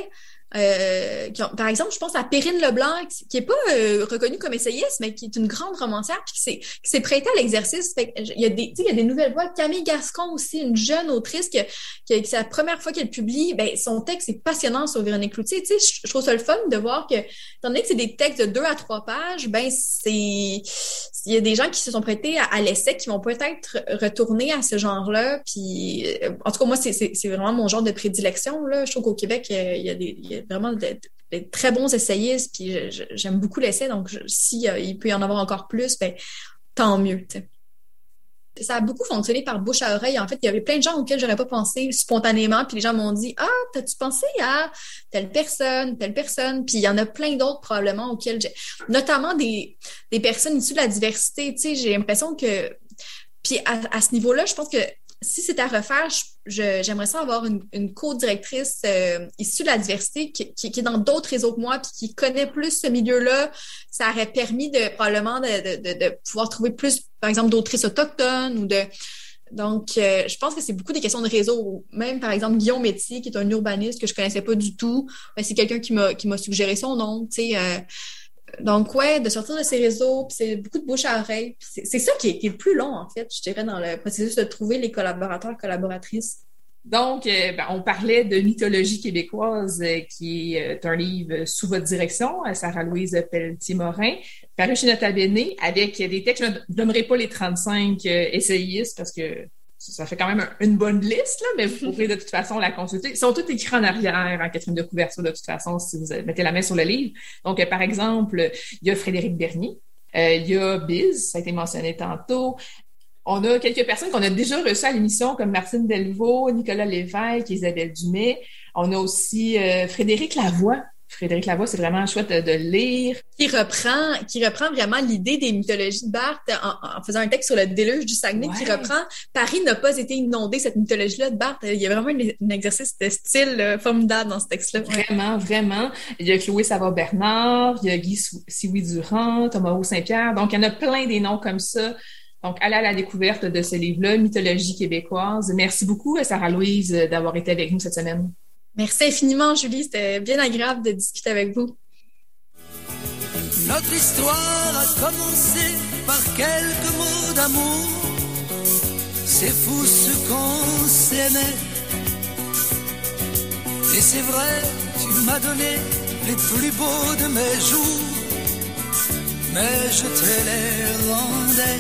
euh, par exemple, je pense à Perrine Leblanc, qui n'est pas euh, reconnue comme essayiste, mais qui est une grande romancière, puis qui s'est prêtée à l'exercice. Il y a des, il y a des nouvelles voix. Camille Gascon aussi, une jeune autrice qui, qui, c'est la première fois qu'elle publie. Ben, son texte est passionnant sur Véronique Cloutier. Tu sais, je, trouve ça le fun de voir que, étant donné que c'est des textes de deux à trois pages, ben c'est, il y a des gens qui se sont prêtés à, l'essai, qui vont peut-être retourner à ce genre-là. Puis, euh, en tout cas, moi, c'est vraiment mon genre de prédilection. Là. Je trouve qu'au Québec, il y a des vraiment des, très bons essayistes, puis j'aime beaucoup l'essai, donc si euh, il peut y en avoir encore plus, ben, tant mieux. Ça a beaucoup fonctionné par bouche à oreille. En fait, il y avait plein de gens auxquels j'aurais pas pensé spontanément, puis les gens m'ont dit Ah, t'as-tu pensé à telle personne, telle personne? Puis il y en a plein d'autres probablement auxquels j'ai. Notamment des, des personnes issues de la diversité. Tu sais, j'ai l'impression que. Puis à ce niveau-là, je pense que si c'était à refaire, j'aimerais ça avoir une, co-directrice euh, issue de la diversité qui, est dans d'autres réseaux que moi, puis qui connaît plus ce milieu-là. Ça aurait permis de probablement de, pouvoir trouver plus, par exemple, d'autrices autochtones ou de. Donc, euh, je pense que c'est beaucoup des questions de réseau. Même, par exemple, Guillaume Métier, qui est un urbaniste que je connaissais pas du tout, ben, c'est quelqu'un qui m'a qui m'a suggéré son nom. Tu sais, euh, donc, ouais, de sortir de ces réseaux, puis c'est beaucoup de bouche à oreille. C'est ça qui est, le plus long, en fait, je dirais, dans le processus de trouver les collaborateurs, collaboratrices. Donc, euh, ben, on parlait de mythologie québécoise, euh, qui est un livre sous votre direction, Sarah-Louise Pelletier-Morin, paru chez Nota Bene, avec des textes. Je ne nommerai pas les 35 essayistes parce que ça fait quand même une bonne liste, là, mais vous pourrez de toute façon la consulter. Ils sont tous écrits en arrière, en quatrième de couverture, de toute façon, si vous mettez la main sur le livre. Donc, par exemple, il y a Frédéric Bernier, il y a Biz, ça a été mentionné tantôt. On a quelques personnes qu'on a déjà reçues à l'émission, comme Martine Delvaux, Nicolas Lévesque, Isabelle Dumais. On a aussi euh, Frédéric Lavoie. Frédéric Lavoie, c'est vraiment chouette de, lire. Qui reprend, qui reprend vraiment l'idée des mythologies de Barthes en, faisant un texte sur le déluge du Saguenay qui reprend Paris n'a pas été inondé, cette mythologie-là de Barthes. Il y a vraiment un, exercice de style euh, formidable dans ce texte-là. Vraiment, vraiment. Il y a Chloé Savard-Bernard, il y a Guy Sioui Durand, Thomas Saint-Pierre. Donc, il y en a plein des noms comme ça donc, allez à la découverte de ce livre-là, Mythologie québécoise. Merci beaucoup, Sarah-Louise, d'avoir été avec nous cette semaine. Merci infiniment, Julie. C'était bien agréable de discuter avec vous. Notre histoire a commencé par quelques mots d'amour. C'est fou ce qu'on s'aimait. Et c'est vrai, tu m'as donné les plus beaux de mes jours. Mais je te les rendais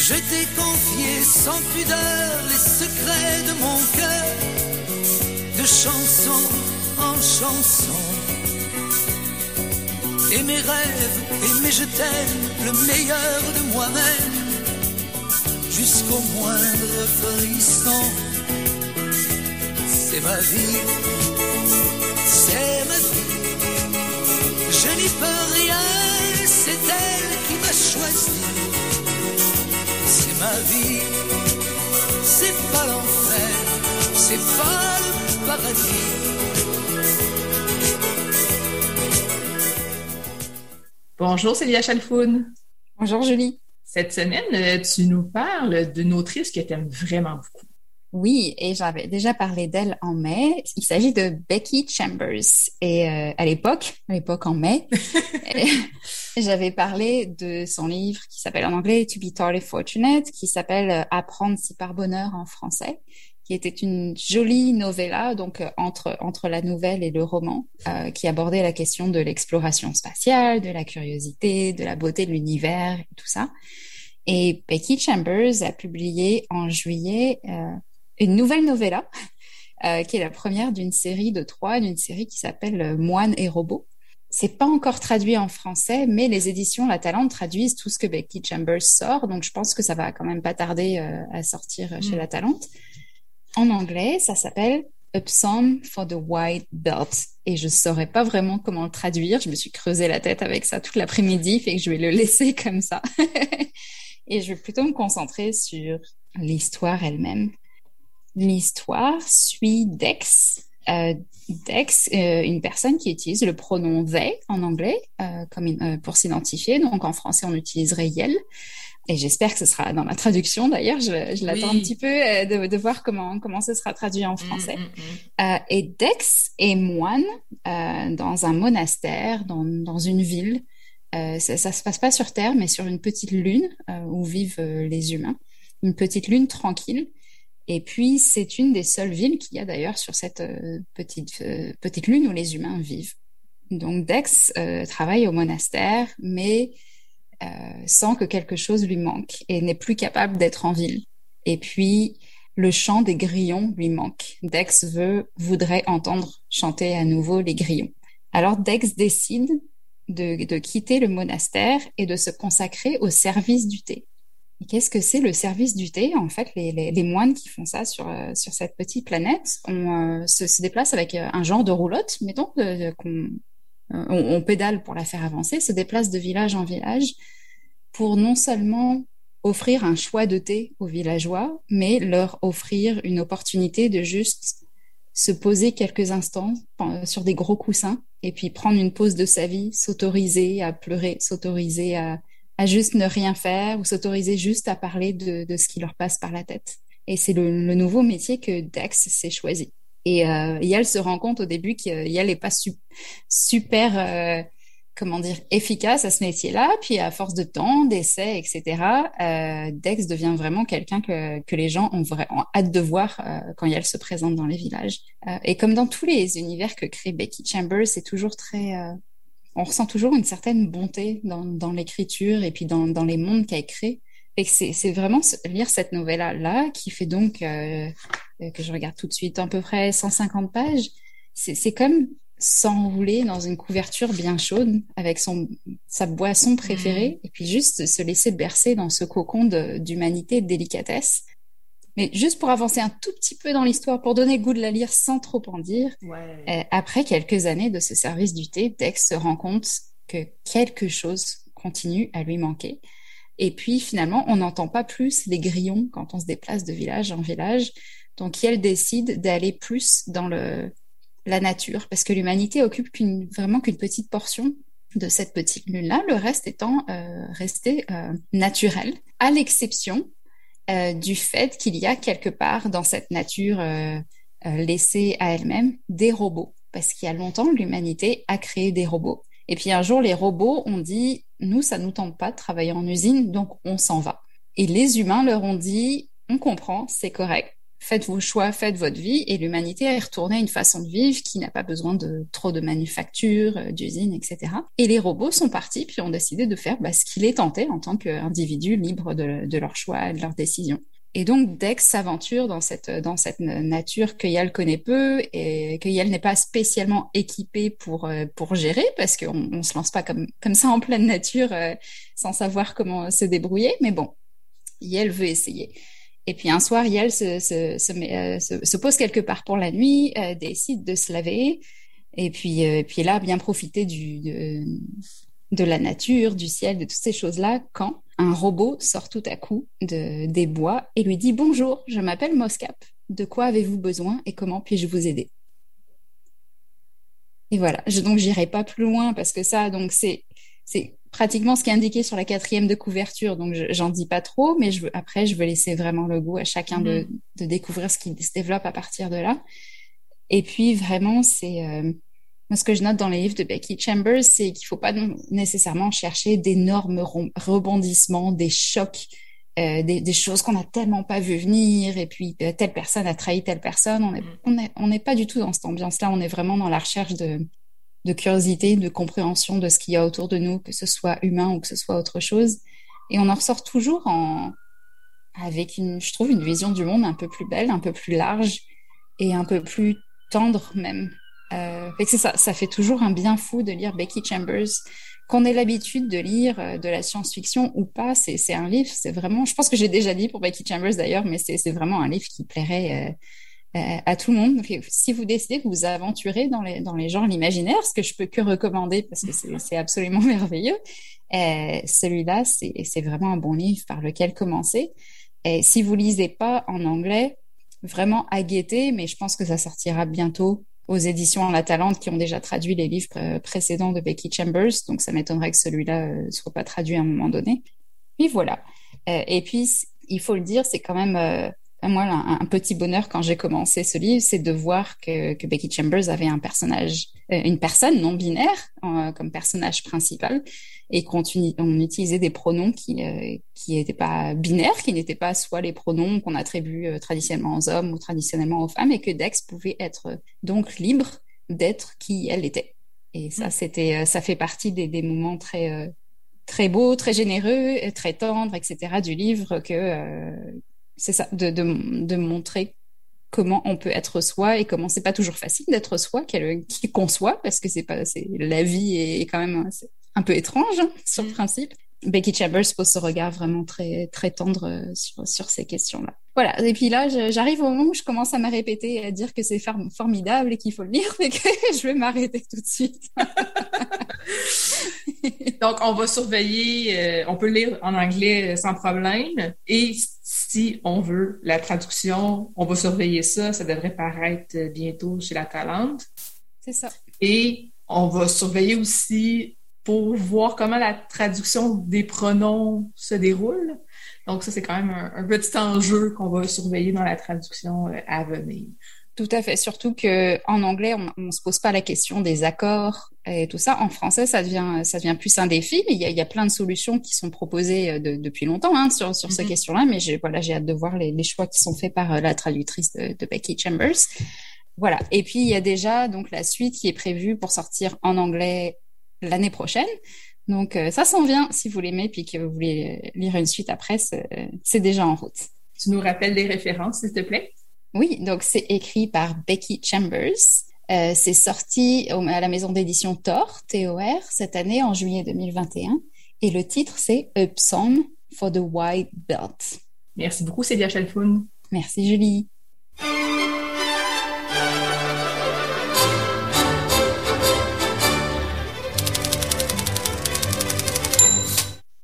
je t'ai confié sans pudeur les secrets de mon cœur, de chanson en chanson. Et mes rêves, et mes je t'aime, le meilleur de moi-même, jusqu'au moindre frisson. C'est ma vie, c'est ma vie. Je n'y peux rien, c'est elle qui m'a choisi ma vie. C'est pas l'enfer, c'est pas le paradis. Bonjour Célia Chalfoun. Bonjour Julie. Cette semaine, euh, tu nous parles d'une autrice que tu aimes vraiment beaucoup. Oui, et j'avais déjà parlé d'elle en mai. Il s'agit de Becky Chambers. Et euh, à l'époque, à l'époque en mai, <laughs> <laughs> j'avais parlé de son livre qui s'appelle en anglais To Be Totally Fortunate, qui s'appelle euh, Apprendre si par bonheur en français, qui était une jolie novella, donc euh, entre entre la nouvelle et le roman, qui abordait la question de l'exploration spatiale, de la curiosité, de la beauté de l'univers, et tout ça. Et Becky Chambers a publié en juillet une nouvelle novella, euh, qui est la première d'une série de trois, d'une série qui s'appelle euh, Moine et robots. C'est pas encore traduit en français, mais les éditions La Talente traduisent tout ce que Becky Chambers sort, donc je pense que ça va quand même pas tarder euh, à sortir chez mm. La Talente. En anglais, ça s'appelle A Psalm for the White Belt. Et je saurais pas vraiment comment le traduire. Je me suis creusé la tête avec ça toute l'après-midi, fait que je vais le laisser comme ça. <laughs> et je vais plutôt me concentrer sur l'histoire elle-même. L'histoire suit Dex. Euh, Dex, euh, une personne qui utilise le pronom they en anglais euh, comme pour s'identifier. Donc en français, on utiliserait Yel. Et j'espère que ce sera dans la traduction. D'ailleurs, je, l'attends un petit peu de, voir comment comment ce sera traduit en français. Mm, mm, mm. et Dex est moine dans un monastère, dans, dans une ville. ça, ça se passe pas sur Terre, mais sur une petite lune où vivent les humains. Une petite lune tranquille. Et puis, c'est une des seules villes qu'il y a d'ailleurs sur cette euh, petite, euh, petite lune où les humains vivent. Donc, Dex euh, travaille au monastère, mais sent que quelque chose lui manque et n'est plus capable d'être en ville. Et puis, le chant des grillons lui manque. Dex veut, voudrait entendre chanter à nouveau les grillons. Alors, Dex décide de, de quitter le monastère et de se consacrer au service du thé. Qu'est-ce que c'est le service du thé? En fait, les, moines qui font ça sur, euh, sur cette petite planète on, euh, se, se, déplacent avec euh, un genre de roulotte, mettons qu'on on, on, pédale pour la faire avancer, se déplacent de village en village pour non seulement offrir un choix de thé aux villageois, mais leur offrir une opportunité de juste se poser quelques instants sur des gros coussins et puis prendre une pause de sa vie, s'autoriser à pleurer, s'autoriser à à juste ne rien faire ou s'autoriser juste à parler de, de, ce qui leur passe par la tête. Et c'est le, le, nouveau métier que Dex s'est choisi. Et euh, Yale se rend compte au début qu'Yale n'est pas su, super, euh, comment dire, efficace à ce métier-là. Puis à force de temps, d'essais, etc., euh, Dex devient vraiment quelqu'un que, que les gens ont, vraiment hâte de voir euh, quand elle se présente dans les villages. Euh, et comme dans tous les univers que crée Becky Chambers, c'est toujours très... Euh, on ressent toujours une certaine bonté dans, dans l'écriture et puis dans, dans les mondes qu'elle crée. Et c'est vraiment lire cette novella-là qui fait donc, euh, que je regarde tout de suite, à peu près 150 pages. C'est comme s'enrouler dans une couverture bien chaude avec son sa boisson préférée mm. et puis juste se laisser bercer dans ce cocon d'humanité et de délicatesse. Mais juste pour avancer un tout petit peu dans l'histoire, pour donner goût de la lire sans trop en dire, euh, après quelques années de ce service du thé, Dex se rend compte que quelque chose continue à lui manquer. Et puis finalement, on n'entend pas plus les grillons quand on se déplace de village en village. Donc elle décide d'aller plus dans le la nature, parce que l'humanité occupe qu'une, vraiment qu'une petite portion de cette petite lune-là, le reste étant euh, resté euh, naturel, à l'exception euh, du fait qu'il y a quelque part dans cette nature laissée à elle-même des robots, parce qu'il y a longtemps, l'humanité a créé des robots. Et puis un jour, les robots ont dit, nous, ça nous tente pas de travailler en usine, donc on s'en va. Et les humains leur ont dit, on comprend, c'est correct faites vos choix, faites votre vie, et l'humanité est retournée à une façon de vivre qui n'a pas besoin de trop de manufactures, euh, d'usines, etc. Et les robots sont partis, puis ont décidé de faire bah, ce qu'il est tenté en tant qu'individu libre de, de leurs choix de leurs décisions. Et donc, Dex s'aventure dans cette, nature que Yal connaît peu et que Yal n'est pas spécialement équipé pour, euh, pour gérer parce qu'on on se lance pas comme, ça en pleine nature euh, sans savoir comment se débrouiller. Mais bon, Yal veut essayer. Et puis un soir, Yael euh, se, pose quelque part pour la nuit, euh, décide de se laver, et puis, euh, là, bien profiter de, la nature, du ciel, de toutes ces choses-là, quand un robot sort tout à coup de, des bois et lui dit Bonjour, je m'appelle Moscap. De quoi avez-vous besoin et comment puis-je vous aider? Et voilà. Je, donc, j'irai pas plus loin parce que ça, donc, c'est, c'est pratiquement ce qui est indiqué sur la quatrième de couverture, donc j'en dis pas trop, mais je veux, après, je veux laisser vraiment le goût à chacun de, de, découvrir ce qui se développe à partir de là. Et puis, vraiment, c'est... Euh, ce que je note dans les livres de Becky Chambers, c'est qu'il faut pas nécessairement chercher d'énormes rebondissements, des chocs, euh, des, des, choses qu'on a tellement pas vu venir, et puis euh, telle personne a trahi telle personne. On n'est mm. on est, on est pas du tout dans cette ambiance-là. On est vraiment dans la recherche de, de curiosité, de compréhension de ce qu'il y a autour de nous, que ce soit humain ou que ce soit autre chose. Et on en ressort toujours avec une, je trouve, une vision du monde un peu plus belle, un peu plus large et un peu plus tendre même. Euh, c'est ça, ça fait toujours un bien fou de lire Becky Chambers. Qu'on ait l'habitude de lire euh, de la science-fiction ou pas, c'est un livre, c'est vraiment, je pense que j'ai déjà dit pour Becky Chambers d'ailleurs, mais c'est vraiment un livre qui plairait euh, à tout le monde. Donc, si vous décidez de vous aventurer dans les, dans les genres l'imaginaire, ce que je peux que recommander parce que c'est absolument <laughs> merveilleux, euh, celui-là, c'est vraiment un bon livre par lequel commencer. Et si vous lisez pas en anglais, vraiment à guetter, mais je pense que ça sortira bientôt aux éditions La Talente qui ont déjà traduit les livres précédents de Becky Chambers. Donc, ça m'étonnerait que celui-là ne euh, soit pas traduit à un moment donné. Puis voilà. et puis, il faut le dire, c'est quand même moi, un, petit bonheur quand j'ai commencé ce livre, c'est de voir que, que, Becky Chambers avait un personnage, euh, une personne non binaire euh, comme personnage principal, et qu'on on utilisait des pronoms qui euh, qui n'étaient pas binaires, qui n'étaient pas soit les pronoms qu'on attribue traditionnellement aux hommes ou traditionnellement aux femmes, et que Dex pouvait être donc libre d'être qui elle était. Et ça, mm. c'était, ça fait partie des, des moments très très beaux, très généreux, très tendres, etc. du livre que c'est ça, de, de, de, montrer comment on peut être soi et comment c'est pas toujours facile d'être soi, qui conçoit, parce que c'est pas, c'est la vie est quand même un peu étrange hein, sur le mm. principe. Becky Chambers pose ce regard vraiment très très tendre euh, sur, sur ces questions-là. Voilà. Et puis là, j'arrive au moment où je commence à me répéter et à dire que c'est formidable et qu'il faut le lire, <laughs> mais que je vais m'arrêter tout de suite. <laughs> Donc, on va surveiller, euh, on peut lire en anglais sans problème. Et si on veut la traduction, on va surveiller ça. Ça devrait paraître bientôt chez la Talente. C'est ça. Et on va surveiller aussi pour voir comment la traduction des pronoms se déroule. Donc, ça, c'est quand même un, petit enjeu qu'on va surveiller dans la traduction euh, à venir. Tout à fait. Surtout que en anglais, on, ne se pose pas la question des accords et tout ça. En français, ça devient, ça devient plus un défi, mais il y a, il y a plein de solutions qui sont proposées euh, de, depuis longtemps hein, sur, sur ces Mhm. questions-là. Mais j'ai, voilà, hâte de voir les, les choix qui sont faits par euh, la traductrice de, de Becky Chambers. Voilà. Et puis, il y a déjà donc la suite qui est prévue pour sortir en anglais l'année prochaine. Donc, euh, ça s'en vient si vous l'aimez, puis que vous voulez lire une suite après, c'est, c'est déjà en route. Tu nous rappelles les références, s'il te plaît? Oui, donc c'est écrit par Becky Chambers. Euh, c'est sorti au- à la maison d'édition Tor, TOR, cette année en juillet 2021. Et le titre, c'est A Psalm for the White Belt. Merci beaucoup, Célia Chalfoun. Merci Julie.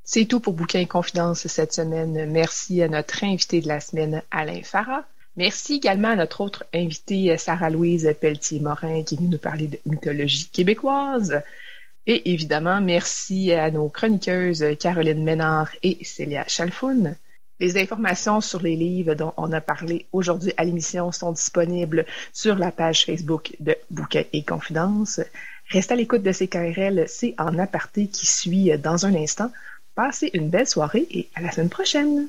C'est tout pour Bouquin et Confidence cette semaine. Merci à notre invité de la semaine, Alain Farah. Merci également à notre autre invitée, Sarah-Louise Pelletier-Morin, qui est venue nous parler de mythologie québécoise. Et évidemment, merci à nos chroniqueuses Caroline Ménard et Célia Chalfoun. Les informations sur les livres dont on a parlé aujourd'hui à l'émission sont disponibles sur la page Facebook de Bouquin et Confidence. Restez à l'écoute de CKRL, c'est en aparté qui suit dans un instant. Passez une belle soirée et à la semaine prochaine.